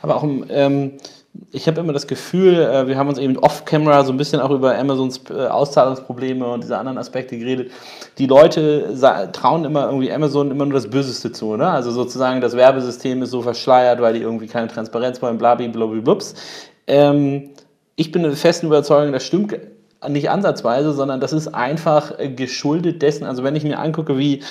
Aber auch im ähm, ich habe immer das Gefühl, äh, wir haben uns eben off-camera so ein bisschen auch über Amazons äh, Auszahlungsprobleme und diese anderen Aspekte geredet. Die Leute trauen immer irgendwie Amazon immer nur das Böseste zu. Ne? Also sozusagen das Werbesystem ist so verschleiert, weil die irgendwie keine Transparenz wollen, blablabla. Ähm, ich bin der festen Überzeugung, das stimmt nicht ansatzweise, sondern das ist einfach geschuldet dessen, also wenn ich mir angucke, wie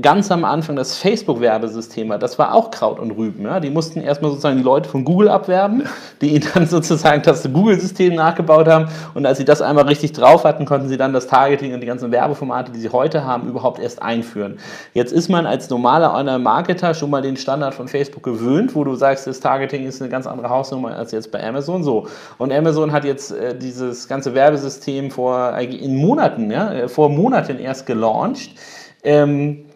ganz am Anfang das Facebook-Werbesystem hat, das war auch Kraut und Rüben. Ja? Die mussten erstmal sozusagen die Leute von Google abwerben, die ihnen dann sozusagen das Google-System nachgebaut haben. Und als sie das einmal richtig drauf hatten, konnten sie dann das Targeting und die ganzen Werbeformate, die sie heute haben, überhaupt erst einführen. Jetzt ist man als normaler Online-Marketer schon mal den Standard von Facebook gewöhnt, wo du sagst, das Targeting ist eine ganz andere Hausnummer als jetzt bei Amazon. So. Und Amazon hat jetzt äh, dieses ganze Werbesystem vor in Monaten, ja, äh, vor Monaten erst gelauncht. Ähm,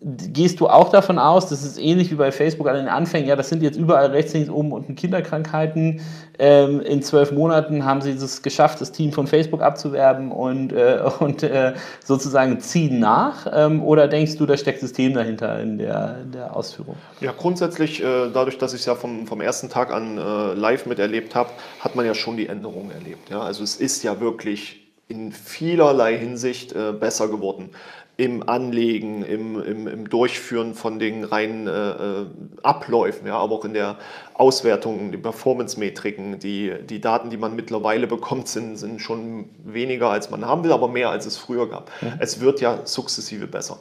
gehst du auch davon aus, das ist ähnlich wie bei Facebook an den Anfängen, ja, das sind jetzt überall rechts, links, oben und Kinderkrankheiten. Ähm, in zwölf Monaten haben sie es geschafft, das Team von Facebook abzuwerben und, äh, und äh, sozusagen ziehen nach. Ähm, oder denkst du, da steckt System dahinter in der, in der Ausführung? Ja, grundsätzlich, äh, dadurch, dass ich es ja vom, vom ersten Tag an äh, live miterlebt habe, hat man ja schon die Änderungen erlebt. Ja? Also es ist ja wirklich in vielerlei Hinsicht äh, besser geworden im Anlegen, im, im, im Durchführen von den reinen äh, äh, Abläufen, ja, aber auch in der Auswertung, die Performance-Metriken, die, die Daten, die man mittlerweile bekommt, sind, sind schon weniger, als man haben will, aber mehr, als es früher gab. Mhm. Es wird ja sukzessive besser.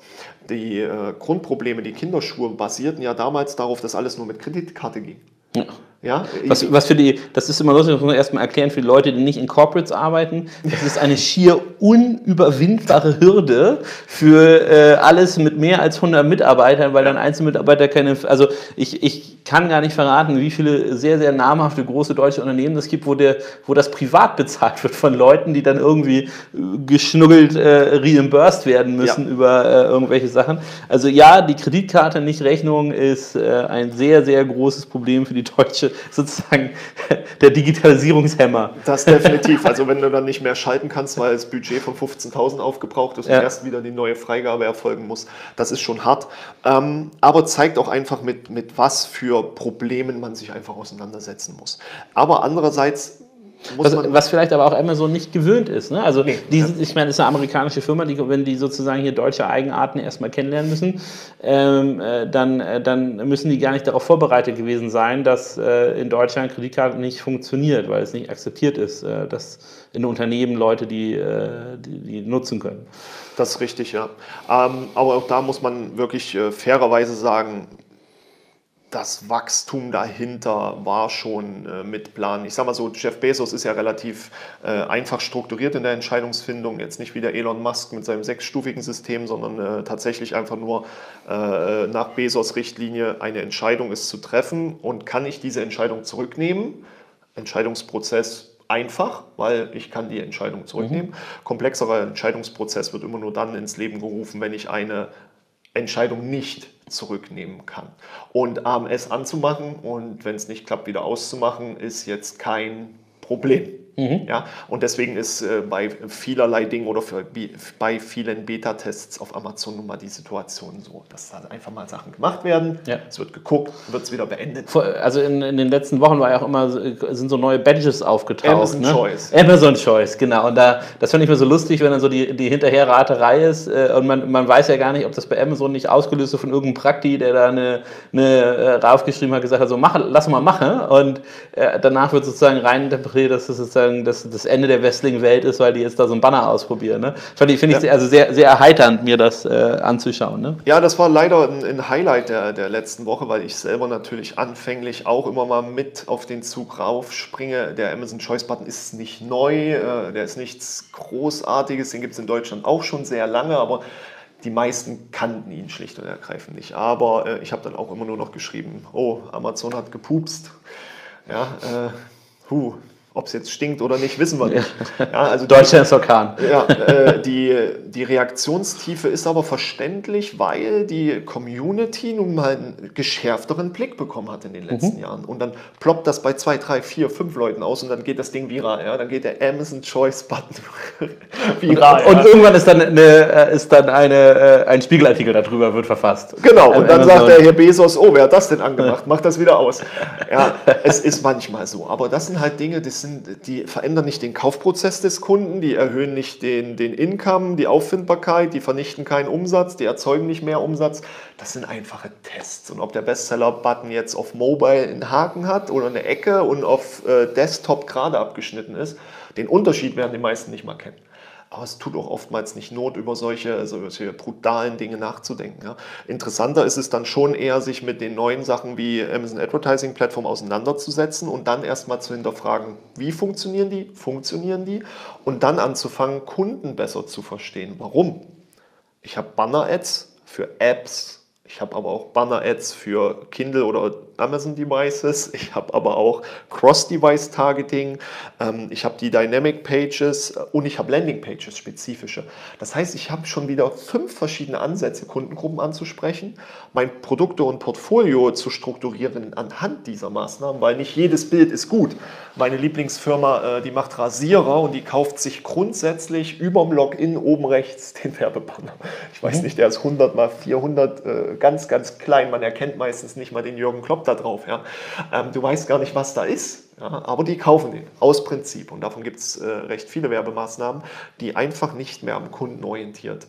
Die äh, Grundprobleme, die Kinderschuhe basierten ja damals darauf, dass alles nur mit Kreditkarte ging. Ja. Ja, was, was für die, das ist immer lustig, das muss man erstmal erklären für die Leute, die nicht in Corporates arbeiten. Das ist eine schier unüberwindbare Hürde für äh, alles mit mehr als 100 Mitarbeitern, weil dann Einzelmitarbeiter keine, also ich, ich kann gar nicht verraten, wie viele sehr, sehr namhafte große deutsche Unternehmen es gibt, wo, der, wo das privat bezahlt wird von Leuten, die dann irgendwie äh, geschnuggelt äh, reimbursed werden müssen ja. über äh, irgendwelche Sachen. Also ja, die Kreditkarte, nicht Rechnung, ist äh, ein sehr, sehr großes Problem für die deutsche, sozusagen der Digitalisierungshemmer. Das definitiv. Also wenn du dann nicht mehr schalten kannst, weil das Budget von 15.000 aufgebraucht ist ja. und erst wieder die neue Freigabe erfolgen muss, das ist schon hart. Ähm, aber zeigt auch einfach mit, mit was für Problemen man sich einfach auseinandersetzen muss. Aber andererseits was, was, vielleicht aber auch Amazon nicht gewöhnt ist. Ne? Also nee, die, ja. ich meine, es ist eine amerikanische Firma, die, wenn die sozusagen hier deutsche Eigenarten erstmal kennenlernen müssen, ähm, äh, dann, äh, dann müssen die gar nicht darauf vorbereitet gewesen sein, dass äh, in Deutschland Kreditkarte nicht funktioniert, weil es nicht akzeptiert ist, äh, dass in Unternehmen Leute die, äh, die, die, nutzen können. Das ist richtig, ja. Ähm, aber auch da muss man wirklich äh, fairerweise sagen, das Wachstum dahinter war schon äh, mit Plan. Ich sage mal so, Jeff Bezos ist ja relativ äh, einfach strukturiert in der Entscheidungsfindung, jetzt nicht wie der Elon Musk mit seinem sechsstufigen System, sondern äh, tatsächlich einfach nur äh, nach Bezos Richtlinie eine Entscheidung ist zu treffen und kann ich diese Entscheidung zurücknehmen? Entscheidungsprozess einfach, weil ich kann die Entscheidung zurücknehmen. Mhm. Komplexerer Entscheidungsprozess wird immer nur dann ins Leben gerufen, wenn ich eine Entscheidung nicht zurücknehmen kann. Und AMS anzumachen und wenn es nicht klappt, wieder auszumachen, ist jetzt kein Problem. Mhm. Ja, und deswegen ist äh, bei vielerlei Dingen oder für, bei vielen Beta-Tests auf Amazon nun mal die Situation so, dass da einfach mal Sachen gemacht werden, ja. es wird geguckt, wird es wieder beendet. Also in, in, den letzten Wochen war ja auch immer, sind so neue Badges aufgetaucht. Amazon ne? Choice. Amazon Choice, genau. Und da, das finde ich mir so lustig, wenn dann so die, die Hinterherraterei ist äh, und man, man weiß ja gar nicht, ob das bei Amazon nicht ausgelöst ist von irgendeinem Prakti, der da eine, eine äh, raufgeschrieben hat, gesagt hat, so mach, lass mal machen. Und äh, danach wird sozusagen reininterpretiert, dass das sozusagen sozusagen das, das Ende der westlichen Welt ist, weil die jetzt da so ein Banner ausprobieren. Ne? Finde ich, find ja. ich also sehr, sehr erheiternd, mir das äh, anzuschauen. Ne? Ja, das war leider ein, ein Highlight der, der letzten Woche, weil ich selber natürlich anfänglich auch immer mal mit auf den Zug raufspringe. Der Amazon Choice Button ist nicht neu, äh, der ist nichts Großartiges, den gibt es in Deutschland auch schon sehr lange, aber die meisten kannten ihn schlicht und ergreifend nicht. Aber äh, ich habe dann auch immer nur noch geschrieben, oh, Amazon hat gepupst. Ja, äh, huh, ob es jetzt stinkt oder nicht, wissen wir nicht. Ja, also Deutschland ist Orkan. Ja, äh, die, die Reaktionstiefe ist aber verständlich, weil die Community nun mal einen geschärfteren Blick bekommen hat in den letzten mhm. Jahren. Und dann ploppt das bei zwei, drei, vier, fünf Leuten aus und dann geht das Ding viral. Ja? Dann geht der Amazon Choice Button viral. Und, ja. und, irgendwann ist dann, eine, äh, ist dann eine, äh, ein Spiegelartikel darüber wird verfasst. Genau, und dann Amazon. sagt der Herr Bezos, oh, wer hat das denn angemacht? Mach das wieder aus. Ja, es ist manchmal so. Aber das sind halt Dinge, das sind sind, die verändern nicht den Kaufprozess des Kunden, die erhöhen nicht den, den Income, die Auffindbarkeit, die vernichten keinen Umsatz, die erzeugen nicht mehr Umsatz. Das sind einfache Tests. Und ob der Bestseller-Button jetzt auf Mobile einen Haken hat oder eine Ecke und auf äh, Desktop gerade abgeschnitten ist, den Unterschied werden die meisten nicht mal kennen. Aber es tut auch oftmals nicht Not, über solche, solche brutalen Dinge nachzudenken. Ja. Interessanter ist es dann schon eher, sich mit den neuen Sachen wie Amazon Advertising Plattform auseinanderzusetzen und dann erstmal zu hinterfragen, wie funktionieren die, funktionieren die und dann anzufangen, Kunden besser zu verstehen. Warum? Ich habe Banner-Ads für Apps, ich habe aber auch Banner-Ads für Kindle oder Amazon-Devices. Ich habe aber auch Cross-Device-Targeting. Ähm, ich habe die Dynamic Pages und ich habe Landing-Pages spezifische. Das heißt, ich habe schon wieder fünf verschiedene Ansätze, Kundengruppen anzusprechen, mein Produkte und Portfolio zu strukturieren anhand dieser Maßnahmen, weil nicht jedes Bild ist gut. Meine Lieblingsfirma, äh, die macht Rasierer und die kauft sich grundsätzlich über dem Login oben rechts den Werbebanner. Ich weiß mhm. nicht, der ist 100 mal 400, äh, ganz, ganz klein. Man erkennt meistens nicht mal den Jürgen Klopp da drauf. Ja? Ähm, du weißt gar nicht, was da ist, ja? aber die kaufen den aus Prinzip. Und davon gibt es äh, recht viele Werbemaßnahmen, die einfach nicht mehr am Kunden orientiert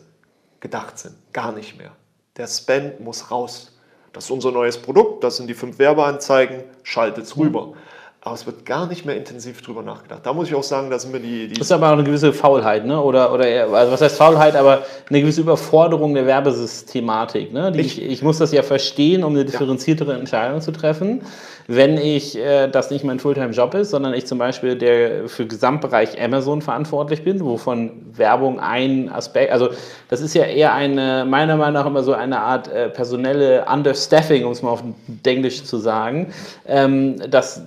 gedacht sind. Gar nicht mehr. Der Spend muss raus. Das ist unser neues Produkt, das sind die fünf Werbeanzeigen, schaltet es rüber. Aber es wird gar nicht mehr intensiv drüber nachgedacht. Da muss ich auch sagen, da sind mir die, die. Das ist aber auch eine gewisse Faulheit, ne? Oder, oder also was heißt Faulheit, aber eine gewisse Überforderung der Werbesystematik. Ne? Die, ich, ich, muss das ja verstehen, um eine differenziertere ja. Entscheidung zu treffen. Wenn ich äh, das nicht mein Fulltime-Job ist, sondern ich zum Beispiel der für Gesamtbereich Amazon verantwortlich bin, wovon Werbung ein Aspekt, also das ist ja eher eine, meiner Meinung nach immer so eine Art äh, personelle Understaffing, um es mal auf Englisch zu sagen, ähm, dass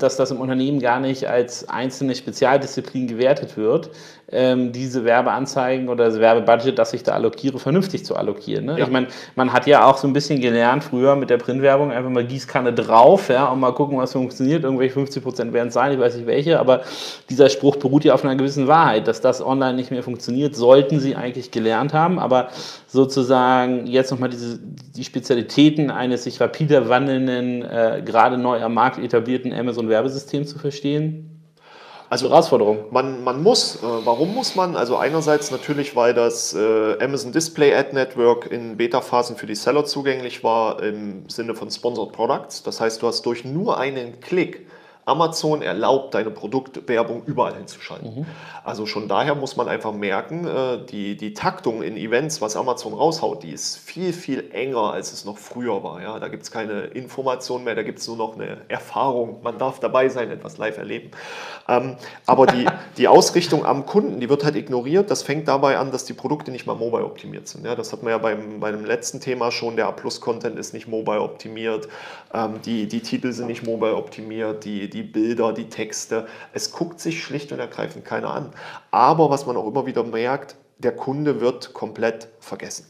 dass das im Unternehmen gar nicht als einzelne Spezialdisziplin gewertet wird, ähm, diese Werbeanzeigen oder das Werbebudget, das ich da allokiere, vernünftig zu allokieren. Ne? Ja. Ich meine, man hat ja auch so ein bisschen gelernt früher mit der Printwerbung, einfach mal Gießkanne drauf ja, und mal gucken, was funktioniert. Irgendwelche 50 Prozent werden es sein, ich weiß nicht welche, aber dieser Spruch beruht ja auf einer gewissen Wahrheit, dass das online nicht mehr funktioniert, sollten sie eigentlich gelernt haben, aber sozusagen jetzt nochmal diese, die Spezialitäten eines sich rapide wandelnden, äh, gerade neu am Markt etablierten Amazon-Werbesystems zu verstehen, also Herausforderung. Man, man muss. Äh, warum muss man? Also einerseits natürlich, weil das äh, Amazon Display Ad Network in Beta-Phasen für die Seller zugänglich war im Sinne von Sponsored Products. Das heißt, du hast durch nur einen Klick Amazon erlaubt, deine Produktwerbung überall hinzuschalten. Mhm. Also schon daher muss man einfach merken, äh, die, die Taktung in Events, was Amazon raushaut, die ist viel, viel enger, als es noch früher war. Ja? Da gibt es keine Information mehr, da gibt es nur noch eine Erfahrung. Man darf dabei sein, etwas live erleben. Ähm, aber die, die Ausrichtung am Kunden, die wird halt ignoriert. Das fängt dabei an, dass die Produkte nicht mal mobile optimiert sind. Ja? Das hat man ja beim, bei dem letzten Thema schon. Der A-Plus-Content ist nicht mobile optimiert. Ähm, die, die Titel sind nicht mobile optimiert. Die, die Bilder, die Texte. Es guckt sich schlicht und ergreifend keiner an. Aber was man auch immer wieder merkt, der Kunde wird komplett vergessen.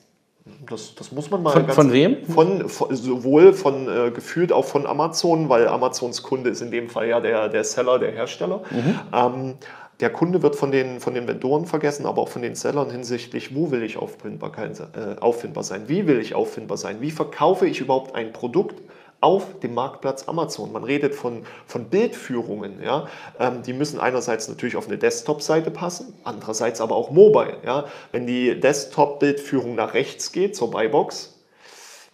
Das, das, muss man mal. Von, von wem? Von, von, sowohl von äh, gefühlt auch von Amazon, weil Amazons Kunde ist in dem Fall ja der, der Seller, der Hersteller. Mhm. Ähm, der Kunde wird von den, von den Vendoren vergessen, aber auch von den Sellern hinsichtlich, wo will ich auffindbar, äh, auffindbar sein, wie will ich auffindbar sein, wie verkaufe ich überhaupt ein Produkt auf dem Marktplatz Amazon. Man redet von, von Bildführungen. Ja? Ähm, die müssen einerseits natürlich auf eine Desktop-Seite passen, andererseits aber auch mobile. Ja? Wenn die Desktop-Bildführung nach rechts geht zur Buybox,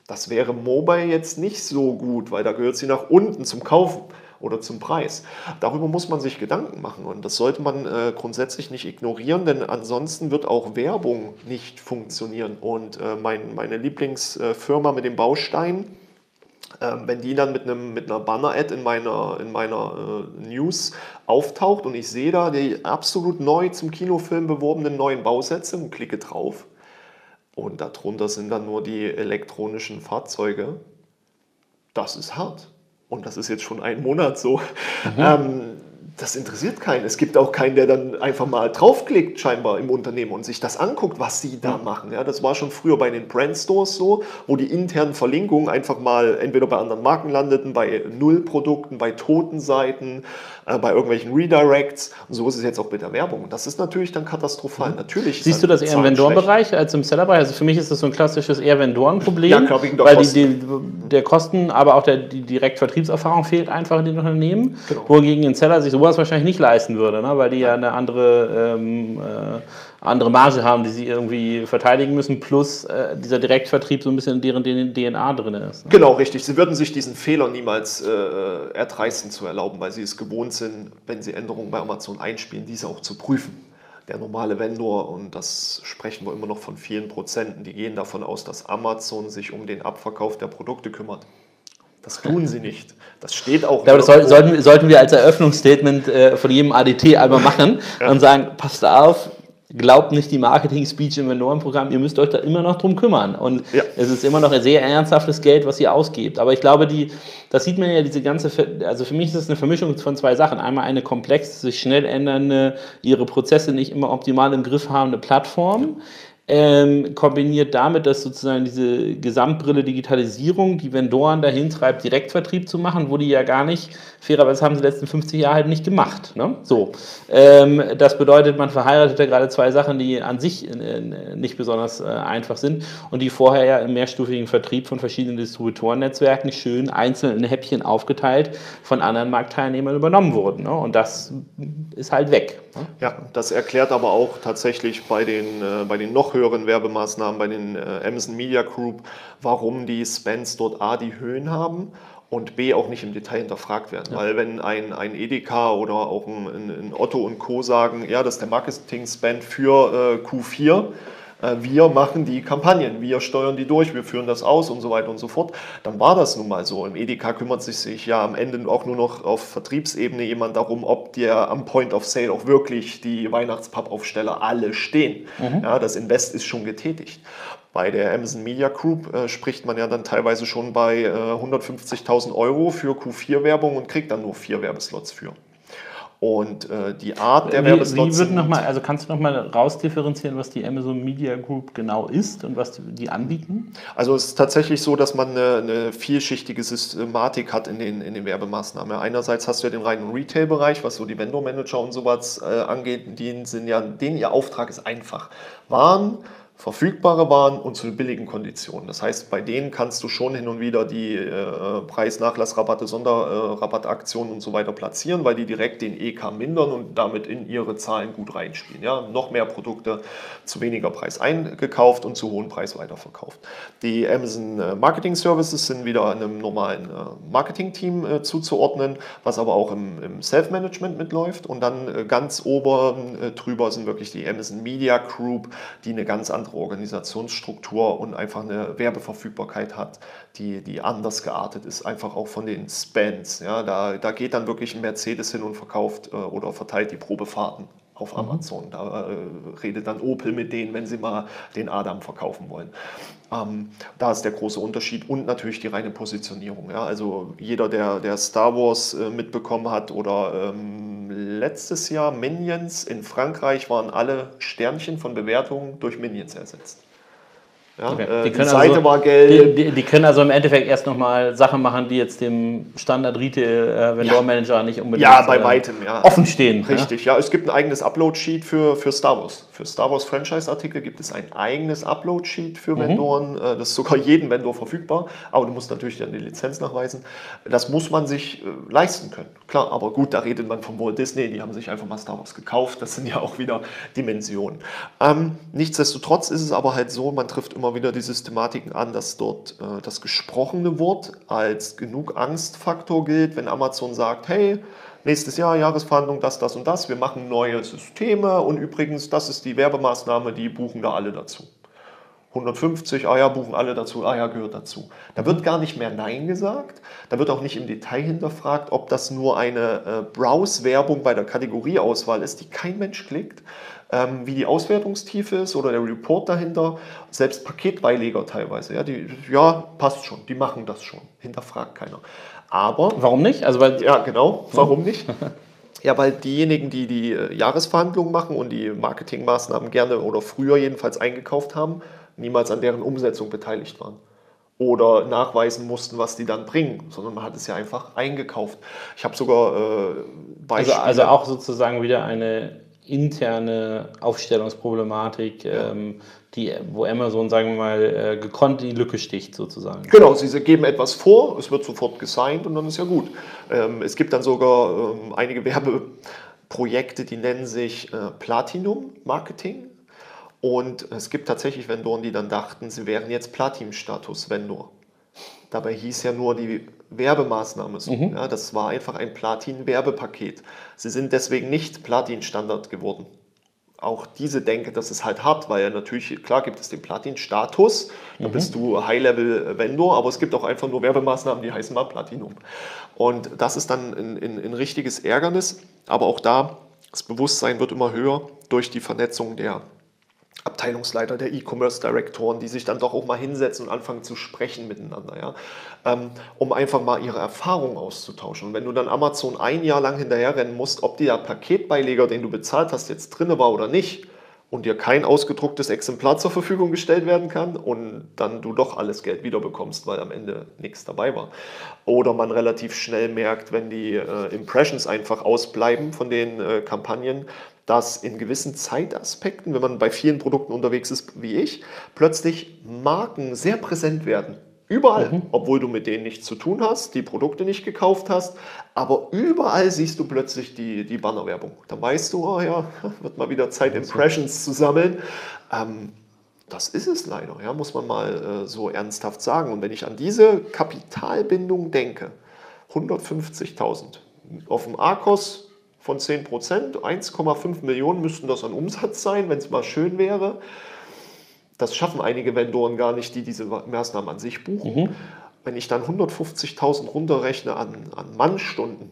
das wäre mobile jetzt nicht so gut, weil da gehört sie nach unten zum Kaufen oder zum Preis. Darüber muss man sich Gedanken machen und das sollte man äh, grundsätzlich nicht ignorieren, denn ansonsten wird auch Werbung nicht funktionieren. Und äh, mein, meine Lieblingsfirma mit dem Baustein, wenn die dann mit, einem, mit einer Banner-Ad in meiner, in meiner äh, News auftaucht und ich sehe da die absolut neu zum Kinofilm beworbenen neuen Bausätze und klicke drauf und darunter sind dann nur die elektronischen Fahrzeuge, das ist hart. Und das ist jetzt schon ein Monat so. Mhm. Ähm, das interessiert keinen. Es gibt auch keinen, der dann einfach mal draufklickt, scheinbar im Unternehmen und sich das anguckt, was sie da machen. Ja, das war schon früher bei den Brandstores so, wo die internen Verlinkungen einfach mal entweder bei anderen Marken landeten, bei Nullprodukten, bei toten Seiten, äh, bei irgendwelchen Redirects. Und so ist es jetzt auch mit der Werbung. Und das ist natürlich dann katastrophal. Mhm. Natürlich Siehst du das eher im Vendorenbereich als im Sellerbereich? Also für mich ist das so ein klassisches eher Vendorenproblem, ja, klar, wegen der weil. Die, die, der Kosten, aber auch der, die Direktvertriebserfahrung fehlt einfach in den Unternehmen. Genau. Wohingegen ein Seller sich sowas wahrscheinlich nicht leisten würde, ne? weil die ja eine andere ähm, äh, andere Marge haben, die sie irgendwie verteidigen müssen, plus äh, dieser Direktvertrieb so ein bisschen in deren DNA drin ist. Ne? Genau, richtig. Sie würden sich diesen Fehler niemals äh, erdreisten zu erlauben, weil sie es gewohnt sind, wenn sie Änderungen bei Amazon einspielen, diese auch zu prüfen. der normale Vendor, und das sprechen wir immer noch von vielen Prozenten, die gehen davon aus, dass Amazon sich um den Abverkauf der Produkte kümmert. Das tun sie nicht. Das steht auch. Ich glaube, das soll, sollten, sollten, wir als Eröffnungsstatement äh, von jedem ADT einmal machen ja. und sagen, passt auf, glaubt nicht die Marketing-Speech im Vendorenprogramm, ihr müsst euch da immer noch drum kümmern. Und ja. es ist immer noch ein sehr ernsthaftes Geld, was ihr ausgebt. Aber ich glaube, die, das sieht man ja, diese ganze, also für mich ist das eine Vermischung von zwei Sachen. Einmal eine komplex, sich schnell ändernde, ihre Prozesse nicht immer optimal im Griff habende Plattform. Ja ähm, kombiniert damit, dass sozusagen diese Gesamtbrille Digitalisierung die Vendoren dahin treibt, Direktvertrieb zu machen, wo die ja gar nicht, fairerweise haben sie die letzten 50 Jahre halt nicht gemacht. Ne? So. Ähm, das bedeutet, man verheiratet ja gerade zwei Sachen, die an sich äh, nicht besonders äh, einfach sind und die vorher ja im mehrstufigen Vertrieb von verschiedenen Distributorennetzwerken schön einzeln in Häppchen aufgeteilt von anderen Marktteilnehmern übernommen wurden. Ne? Und das ist halt weg. Ne? Ja, das erklärt aber auch tatsächlich bei den, äh, bei den noch höheren Werbemaßnahmen bei den äh, Amazon Media Group, warum die Spends dort A die Höhen haben und B auch nicht im Detail hinterfragt werden. Ja. Weil wenn ein, ein Edeka oder auch ein, ein Otto und Co. sagen, ja, das ist der Marketing-Spend für äh, Q4, äh, wir machen die Kampagnen, wir steuern die durch, wir führen das aus und so weiter und so fort, dann war das nun mal so. Im Edeka kümmert sich, sich ja am Ende auch nur noch auf Vertriebsebene jemand darum, ob dir am Point of Sale auch wirklich die Weihnachtspappaufsteller alle stehen. Mhm. Ja, das Invest ist schon getätigt. Bei der Amazon Media Group äh, spricht man ja dann teilweise schon bei äh, 150.000 Euro für Q4-Werbung und kriegt dann nur vier Werbeslots für. Und äh, die Art der wie, Werbeslots. Wie wird noch mal, also kannst du noch mal rausdifferenzieren, was die Amazon Media Group genau ist und was die anbieten? Also es ist tatsächlich so, dass man eine, eine vielschichtige Systematik hat in den, in den Werbemaßnahmen. Einerseits hast du ja den reinen Retail-Bereich, was so die Vendor-Manager und sowas äh, angeht, die sind ja, denen ihr Auftrag ist einfach. Waren verfügbare Waren und zu billigen Konditionen. Das heißt, bei denen kannst du schon hin und wieder die äh, Preisnachlassrabatte, Sonderrabattaktionen und so weiter platzieren, weil die direkt den EK mindern und damit in ihre Zahlen gut reinspielen. Ja? Noch mehr Produkte zu weniger Preis eingekauft und zu hohen Preis weiterverkauft. Die Amazon äh, Marketing Services sind wieder einem normalen äh, Marketing-Team äh, zuzuordnen, was aber auch im, im Self-Management mitläuft. Und dann äh, ganz oben äh, drüber sind wirklich die Amazon Media Group, die eine ganz andere andere Organisationsstruktur und einfach eine Werbeverfügbarkeit hat, die, die anders geartet ist, einfach auch von den Spends. Ja, da, da geht dann wirklich ein Mercedes hin und verkauft äh, oder verteilt die Probefahrten auf mhm. Amazon. Da äh, redet dann Opel mit denen, wenn sie mal den Adam verkaufen wollen. Ähm, da ist der große Unterschied und natürlich die reine Positionierung. Ja? Also jeder, der, der Star Wars äh, mitbekommen hat oder ähm, letztes Jahr Minions in Frankreich waren alle Sternchen von Bewertungen durch Minions ersetzt. Ja, okay. Äh, die, die Seite also, war gelb. Die, die, die, können also im Endeffekt erst nochmal Sachen machen, die jetzt dem Standard Retail äh, Vendor Manager ja. nicht unbedingt ja, bei äh, weitem, ja. offen stehen. Richtig, ja. ja. Es gibt ein eigenes Upload-Sheet für, für Star Wars. Für Star Wars Franchise-Artikel gibt es ein eigenes Upload-Sheet für mhm. Vendoren. Das ist sogar jedem Vendor verfügbar, aber du musst natürlich dann die Lizenz nachweisen. Das muss man sich leisten können. Klar, aber gut, da redet man von Walt Disney, die haben sich einfach mal Star Wars gekauft. Das sind ja auch wieder Dimensionen. Ähm, nichtsdestotrotz ist es aber halt so, man trifft immer immer wieder die Systematiken an, dass dort äh, das gesprochene Wort als genug Angstfaktor gilt, wenn Amazon sagt, hey, nächstes Jahr Jahresverhandlung, das, das und das, wir machen neue Systeme und übrigens, das ist die Werbemaßnahme, die buchen da alle dazu. 150, ah ja, buchen alle dazu, ah ja, gehört dazu. Da wird gar nicht mehr Nein gesagt, da wird auch nicht im Detail hinterfragt, ob das nur eine äh, Browse-Werbung bei der Kategorieauswahl ist, die kein Mensch klickt, ähm, wie die Auswertungstiefe ist oder der Report dahinter, selbst Paketbeileger teilweise. Ja, die, ja, passt schon, die machen das schon, hinterfragt keiner. Aber. Warum nicht? Also weil, ja, genau, warum nicht? Ja, weil diejenigen, die die äh, Jahresverhandlungen machen und die Marketingmaßnahmen gerne oder früher jedenfalls eingekauft haben, niemals an deren Umsetzung beteiligt waren oder nachweisen mussten, was die dann bringen, sondern man hat es ja einfach eingekauft. Ich habe sogar äh, Beispiele. Also, also auch sozusagen wieder eine interne Aufstellungsproblematik, ja. ähm, die, wo Amazon, sagen wir mal, äh, gekonnt in die Lücke sticht sozusagen. Genau, sie geben etwas vor, es wird sofort gesigned und dann ist ja gut. Ähm, es gibt dann sogar ähm, einige Werbeprojekte, die nennen sich äh, Platinum Marketing. Und es gibt tatsächlich Vendoren, die dann dachten, sie wären jetzt Platin-Status-Vendor. Dabei hieß ja nur die Werbemaßnahme so. Mhm. Ja, das war einfach ein Platin-Werbepaket. Sie sind deswegen nicht Platin-Standard geworden. auch diese Denke, das ist halt hart, weil ja natürlich, klar gibt es den Platin-Status, da mhm. bist du High-Level-Vendor, aber es gibt auch einfach nur Werbemaßnahmen, die heißen mal Platinum. Und das ist dann ein richtiges Ärgernis, aber auch da, das Bewusstsein wird immer höher durch die Vernetzung der Abteilungsleiter, der E-Commerce-Direktoren, die sich dann doch auch mal hinsetzen und anfangen zu sprechen miteinander, ja, ähm, um einfach mal ihre Erfahrungen auszutauschen. Und wenn du dann Amazon ein Jahr lang hinterherrennen musst, ob der Paketbeileger, den du bezahlt hast, jetzt drin war oder nicht, und dir kein ausgedrucktes Exemplar zur Verfügung gestellt werden kann und dann du doch alles Geld wiederbekommst, weil am Ende nichts dabei war. Oder man relativ schnell merkt, wenn die äh, Impressions einfach ausbleiben von den äh, Kampagnen, dass in gewissen Zeitaspekten, wenn man bei vielen Produkten unterwegs ist wie ich, plötzlich Marken sehr präsent werden. Überall, mhm. obwohl du mit denen nichts zu tun hast, die Produkte nicht gekauft hast, aber überall siehst du plötzlich die, die Bannerwerbung. Da weißt du, oh ja, wird mal wieder Zeit, Impressions zu sammeln. Ähm, das ist es leider, ja, muss man mal äh, so ernsthaft sagen. Und wenn ich an diese Kapitalbindung denke, 150.000 auf dem Arcos von 10 Prozent. 1,5 Millionen müssten das an Umsatz sein, wenn es mal schön wäre. Das schaffen einige Vendoren gar nicht, die diese Maßnahmen an sich buchen. Mhm. Wenn ich dann 150.000 runterrechne an, an Mannstunden,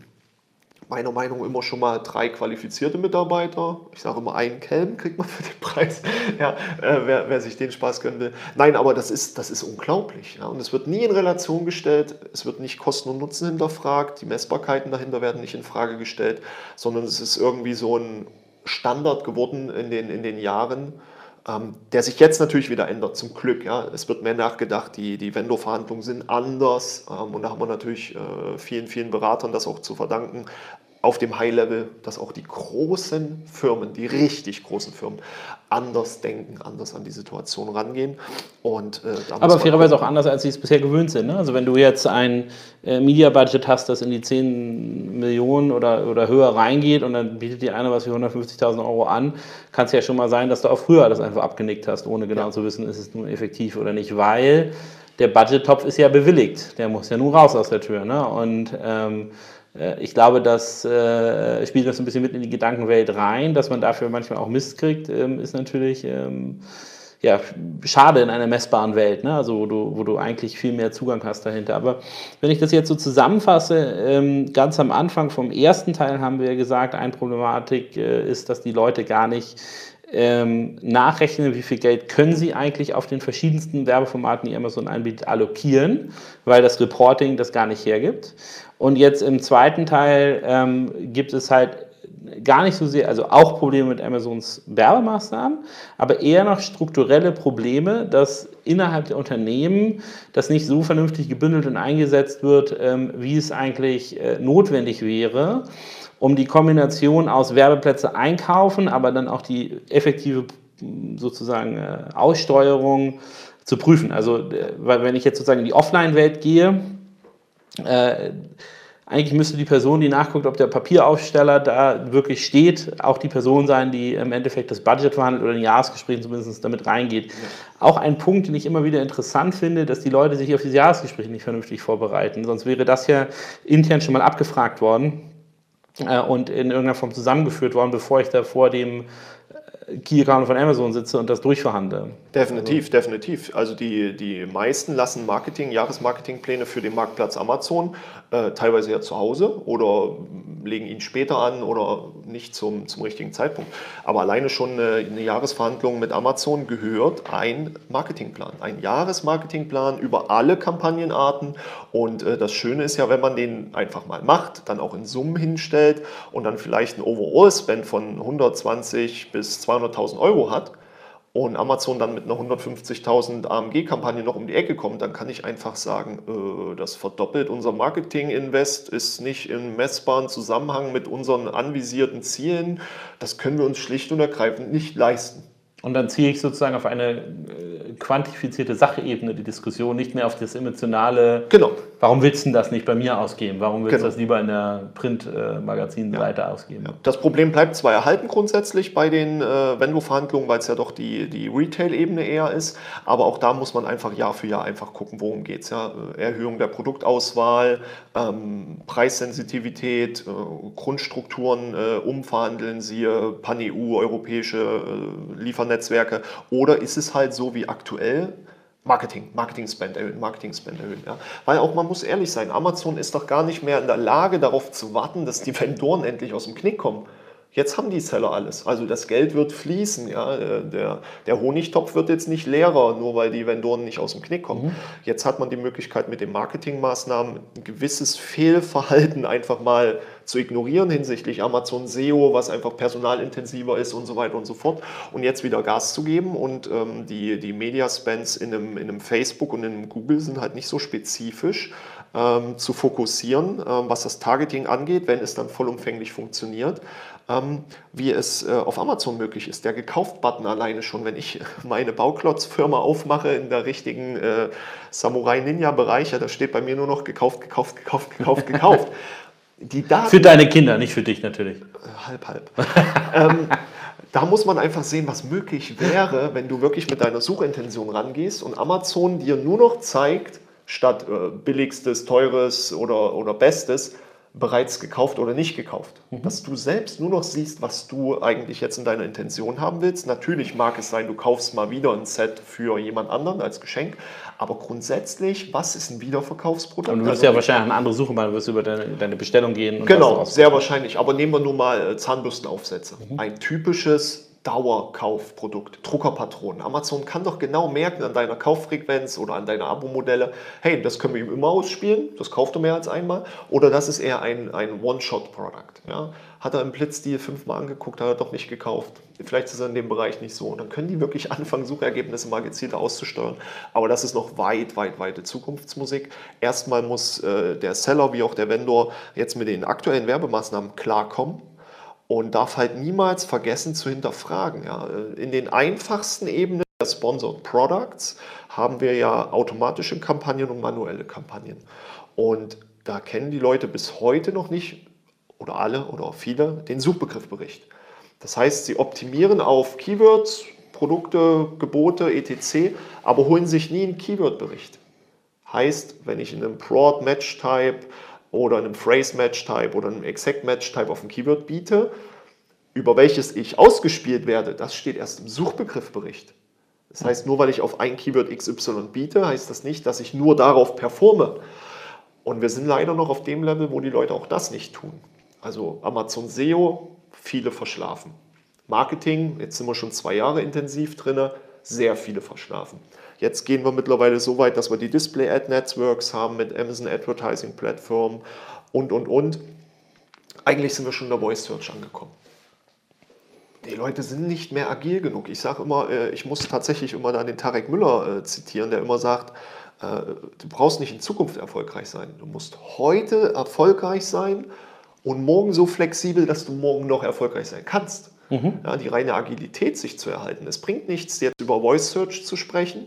meiner Meinung immer schon mal drei qualifizierte Mitarbeiter. Ich sage immer, einen Kelm kriegt man für den Preis, ja, äh, wer, wer, sich den Spaß gönnen will. Nein, aber das ist, das ist unglaublich. Ja. Und es wird nie in Relation gestellt, es wird nicht Kosten und Nutzen hinterfragt, die Messbarkeiten dahinter werden nicht in Frage gestellt, sondern es ist irgendwie so ein Standard geworden in den, in den Jahren, ähm, der sich jetzt natürlich wieder ändert, zum Glück. Ja. Es wird mehr nachgedacht, die, die Vendor-Verhandlungen sind anders ähm, und da haben wir natürlich äh, vielen, vielen Beratern das auch zu verdanken, auf dem High-Level, dass auch die großen Firmen, die richtig großen Firmen, anders denken, anders an die Situation rangehen. Und, äh, Aber fairerweise auch anders, als sie es bisher gewöhnt sind. Ne? Also wenn du jetzt ein äh, Media-Budget hast, das in die 10 Millionen oder, oder höher reingeht und dann bietet dir einer was für 150.000 Euro an, kann es ja schon mal sein, dass du auch früher das einfach abgenickt hast, ohne genau ja. zu wissen, ist es nun effektiv oder nicht, weil der Budget-Topf ist ja bewilligt. Der muss ja nun raus aus der Tür. Ne? Und ähm, äh, ich glaube, das äh, spielt das ein bisschen mit in die Gedankenwelt rein, dass man dafür manchmal auch Mist kriegt, ähm, ist natürlich ähm, ja, schade in einer messbaren Welt, ne? also wo du, wo du eigentlich viel mehr Zugang hast dahinter. Aber wenn ich das jetzt so zusammenfasse, ähm, ganz am Anfang vom ersten Teil haben wir gesagt, eine Problematik äh, ist, dass die Leute gar nicht ähm, nachrechnen, wie viel Geld können sie eigentlich auf den verschiedensten Werbeformaten, die Amazon anbietet, allokieren, weil das Reporting das gar nicht hergibt. Und jetzt im zweiten Teil ähm, gibt es halt gar nicht so sehr, also auch Probleme mit Amazons Werbemaßnahmen, aber eher noch strukturelle Probleme, dass innerhalb der Unternehmen das nicht so vernünftig gebündelt und eingesetzt wird, ähm, wie es eigentlich äh, notwendig wäre um die Kombination aus Werbeplätze einkaufen, aber dann auch die effektive sozusagen äh, Aussteuerung zu prüfen. Also, äh, weil wenn ich jetzt sozusagen in die Offline-Welt gehe, eigentlich müsste die Person, die nachguckt, ob der Papieraufsteller da wirklich steht, auch die Person sein, die im Endeffekt das Budget verhandelt oder in Jahresgesprächen zumindest damit reingeht. Ja. Auch ein Punkt, den ich immer wieder interessant finde, dass die Leute sich auf diese Jahresgespräche nicht vernünftig vorbereiten. Sonst wäre das ja intern schon mal abgefragt worden äh, und in irgendeiner Form zusammengeführt worden, bevor ich da vor dem Key Account von Amazon sitze und das durchverhandle. Definitiv, also. definitiv. Also die, die meisten lassen Marketing, Jahresmarketingpläne für den Marktplatz Amazon äh, teilweise ja zu Hause oder legen ihn später an oder nicht zum, zum richtigen Zeitpunkt. Aber alleine schon eine, eine Jahresverhandlung mit Amazon gehört ein Marketingplan, ein Jahresmarketingplan über alle Kampagnenarten. Und äh, das Schöne ist ja, wenn man den einfach mal macht, dann auch in Summen hinstellt und dann vielleicht ein Overall-Spend von 120 bis 200.000 Euro hat, und Amazon dann mit einer 150.000 AMG-Kampagne noch um die Ecke kommt, dann kann ich einfach sagen, äh, das verdoppelt unser Marketing-Invest, ist nicht im messbaren Zusammenhang mit unseren anvisierten Zielen. Das können wir uns schlicht und ergreifend nicht leisten. Und dann ziehe ich sozusagen auf eine äh, quantifizierte Sachebene die Diskussion, nicht mehr auf das emotionale, genau. Warum willst du das nicht bei mir ausgeben? Warum willst genau. du das lieber in der Printmagazinseite ja. ausgeben? Ja. Das Problem bleibt zwar erhalten grundsätzlich bei den äh, Venlo-Verhandlungen, weil es ja doch die, die Retail-Ebene eher ist, aber auch da muss man einfach Jahr für Jahr einfach gucken, worum geht es. Ja? Erhöhung der Produktauswahl, ähm, Preissensitivität, äh, Grundstrukturen äh, umverhandeln, siehe Pan-EU, europäische äh, Liefernetzwerke, oder ist es halt so wie aktuell, Marketing, Marketing-Spend erhöhen, Marketing-Spend erhöhen. Ja. Weil auch man muss ehrlich sein, Amazon ist doch gar nicht mehr in der Lage, darauf zu warten, dass die Vendoren endlich aus dem Knick kommen. Jetzt haben die Seller alles. Also das Geld wird fließen. Ja. Äh, der, der Honigtopf wird jetzt nicht leerer, nur weil die Vendoren nicht aus dem Knick kommen. Mhm. Jetzt hat man die Möglichkeit, mit den Marketingmaßnahmen ein gewisses Fehlverhalten einfach mal zu ignorieren hinsichtlich Amazon SEO, was einfach personalintensiver ist und so weiter und so fort. Und jetzt wieder Gas zu geben. Und ähm, die, die Media-Spends in einem, in einem Facebook und in einem Google sind halt nicht so spezifisch ähm, zu fokussieren, ähm, was das Targeting angeht, wenn es dann vollumfänglich funktioniert, ähm, wie es äh, auf Amazon möglich ist. Der Gekauft-Button alleine schon, wenn ich meine Bauklotzfirma aufmache in der richtigen äh, Samurai-Ninja-Bereich, da steht bei mir nur noch gekauft, gekauft, gekauft, gekauft, gekauft. Die Daten, für deine Kinder, nicht für dich natürlich. Äh, halb, halb. ähm, da muss man einfach sehen, was möglich wäre, wenn du wirklich mit deiner Suchintention rangehst und Amazon dir nur noch zeigt, statt äh, billigstes, teures oder, oder bestes, bereits gekauft oder nicht gekauft. Mhm. Dass du selbst nur noch siehst, was du eigentlich jetzt in deiner Intention haben willst. Natürlich mag es sein, du kaufst mal wieder ein Set für jemand anderen als Geschenk, aber grundsätzlich, was ist ein Wiederverkaufsprodukt? Und du wirst also, ja wahrscheinlich eine andere Suche machen, du wirst über deine, deine Bestellung gehen. genau, sehr wahrscheinlich. Aber nehmen wir nur mal äh, Zahnbürstenaufsätze. Mhm. Ein typisches Dauerkaufprodukt, Druckerpatronen. Amazon kann doch genau merken an deiner Kauffrequenz oder an deiner Abo-Modelle, hey, das können wir ihm immer ausspielen, das kauft er mehr als einmal, oder das ist eher ein, ein One-Shot-Product. Ja? Hat er im Blitzdeal fünfmal angeguckt, hat er doch nicht gekauft. Vielleicht ist er in dem Bereich nicht so. Und dann können die wirklich anfangen, Suchergebnisse mal gezielter auszusteuern. Aber das ist noch weit, weit, weite Zukunftsmusik. Erstmal muss äh, der Seller wie auch der Vendor jetzt mit den aktuellen Werbemaßnahmen klarkommen und darf halt niemals vergessen zu hinterfragen. Ja. In den einfachsten Ebenen der Sponsored Products haben wir ja automatische Kampagnen und manuelle Kampagnen. Und da kennen die Leute bis heute noch nicht, oder alle oder viele, den Suchbegriffbericht. Das heißt, sie optimieren auf Keywords, Produkte, Gebote, etc., aber holen sich nie einen Keyword-Bericht. Heißt, wenn ich in einem Broad Match Type oder einem Phrase Match Type oder einem Exact Match Type auf ein Keyword biete, über welches ich ausgespielt werde, das steht erst im Suchbegriffbericht. Das heißt, nur weil ich auf ein Keyword XY biete, heißt das nicht, dass ich nur darauf performe. Und wir sind leider noch auf dem Level, wo die Leute auch das nicht tun. Also Amazon SEO, viele verschlafen. Marketing, jetzt sind wir schon zwei Jahre intensiv drin, sehr viele verschlafen. Jetzt gehen wir mittlerweile so weit, dass wir die Display-Ad-Networks haben mit Amazon Advertising Platform und, und, und. Eigentlich sind wir schon in der Voice Search angekommen. Die Leute sind nicht mehr agil genug. Ich sage immer, äh, ich muss tatsächlich immer da den Tarek Müller äh, zitieren, der immer sagt, äh, du brauchst nicht in Zukunft erfolgreich sein. Du musst heute erfolgreich sein und morgen so flexibel, dass du morgen noch erfolgreich sein kannst. Mhm. Ja, die reine Agilität sich zu erhalten. Es bringt nichts, jetzt über Voice Search zu sprechen,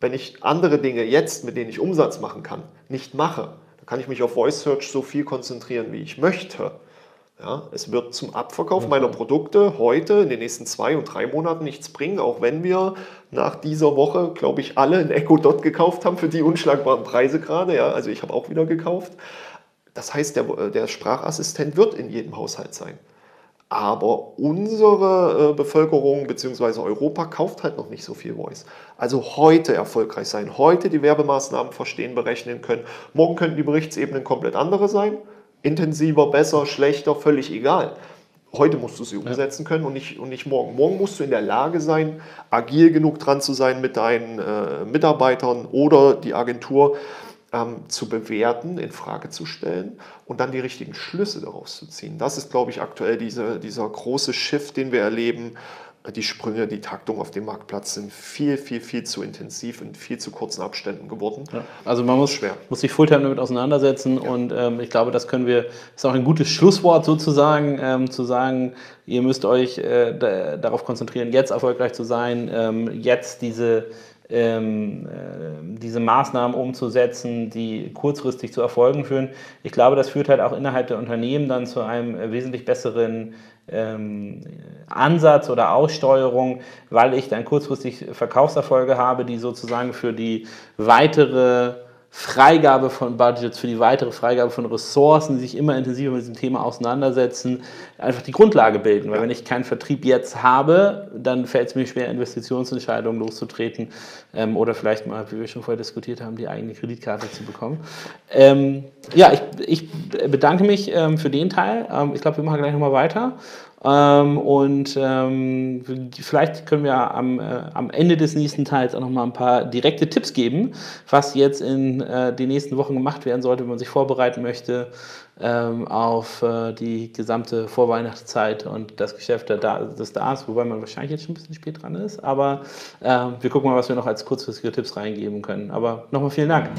wenn ich andere Dinge jetzt, mit denen ich Umsatz machen kann, nicht mache, dann kann ich mich auf Voice Search so viel konzentrieren, wie ich möchte. Ja, es wird zum Abverkauf meiner Produkte heute in den nächsten zwei und drei Monaten nichts bringen, auch wenn wir nach dieser Woche, glaube ich, alle ein Echo Dot gekauft haben für die unschlagbaren Preise gerade. Ja, also ich habe auch wieder gekauft. Das heißt, der, der Sprachassistent wird in jedem Haushalt sein. Aber unsere äh, Bevölkerung bzw. Europa kauft halt noch nicht so viel Voice. Also heute erfolgreich sein, heute die Werbemaßnahmen verstehen, berechnen können. Morgen könnten die Berichtsebenen komplett andere sein. Intensiver, besser, schlechter, völlig egal. Heute musst du sie umsetzen können und nicht, und nicht morgen. Morgen musst du in der Lage sein, agil genug dran zu sein mit deinen äh, Mitarbeitern oder die Agentur ähm, zu bewerten, in Frage zu stellen und dann die richtigen Schlüsse daraus zu ziehen. Das ist, glaube ich, aktuell diese, dieser große Shift, den wir erleben. Die Sprünge, die Taktung auf dem Marktplatz sind viel, viel, viel zu intensiv in viel zu kurzen Abständen geworden. Ja, also man muss, schwer. muss sich Fulltime damit auseinandersetzen ja. und ähm, ich glaube, das können wir, das ist auch ein gutes Schlusswort sozusagen, ähm, zu sagen, ihr müsst euch äh, darauf konzentrieren, jetzt erfolgreich zu sein, ähm, jetzt diese ähm, äh, diese Maßnahmen umzusetzen, die kurzfristig zu Erfolgen führen. Ich glaube, das führt halt auch innerhalb der Unternehmen dann zu einem äh, wesentlich besseren ähm, Ansatz oder Aussteuerung, weil ich dann kurzfristig Verkaufserfolge habe, die sozusagen für die weitere Freigabe von Budgets, für die weitere Freigabe von Ressourcen, die sich immer intensiver mit diesem Thema auseinandersetzen, einfach die Grundlage bilden. Weil wenn ich keinen Vertrieb jetzt habe, dann fällt es mir schwer, Investitionsentscheidungen loszutreten ähm, oder vielleicht mal, wie wir schon vorher diskutiert haben, die eigene Kreditkarte zu bekommen. Ähm, ja, ich, ich, bedanke mich ähm, für den Teil. Ähm, ich glaube, wir machen gleich nochmal weiter. Ähm, und ähm, vielleicht können wir am, äh, am Ende des nächsten Teils auch noch mal ein paar direkte Tipps geben, was jetzt in äh, den nächsten Wochen gemacht werden sollte, wenn man sich vorbereiten möchte ähm, auf äh, die gesamte Vorweihnachtszeit und das Geschäft der da des Stars, wobei man wahrscheinlich jetzt schon ein bisschen spät dran ist. Aber ähm, wir gucken mal, was wir noch als kurzfristige Tipps reingeben können. Aber nochmal vielen Dank.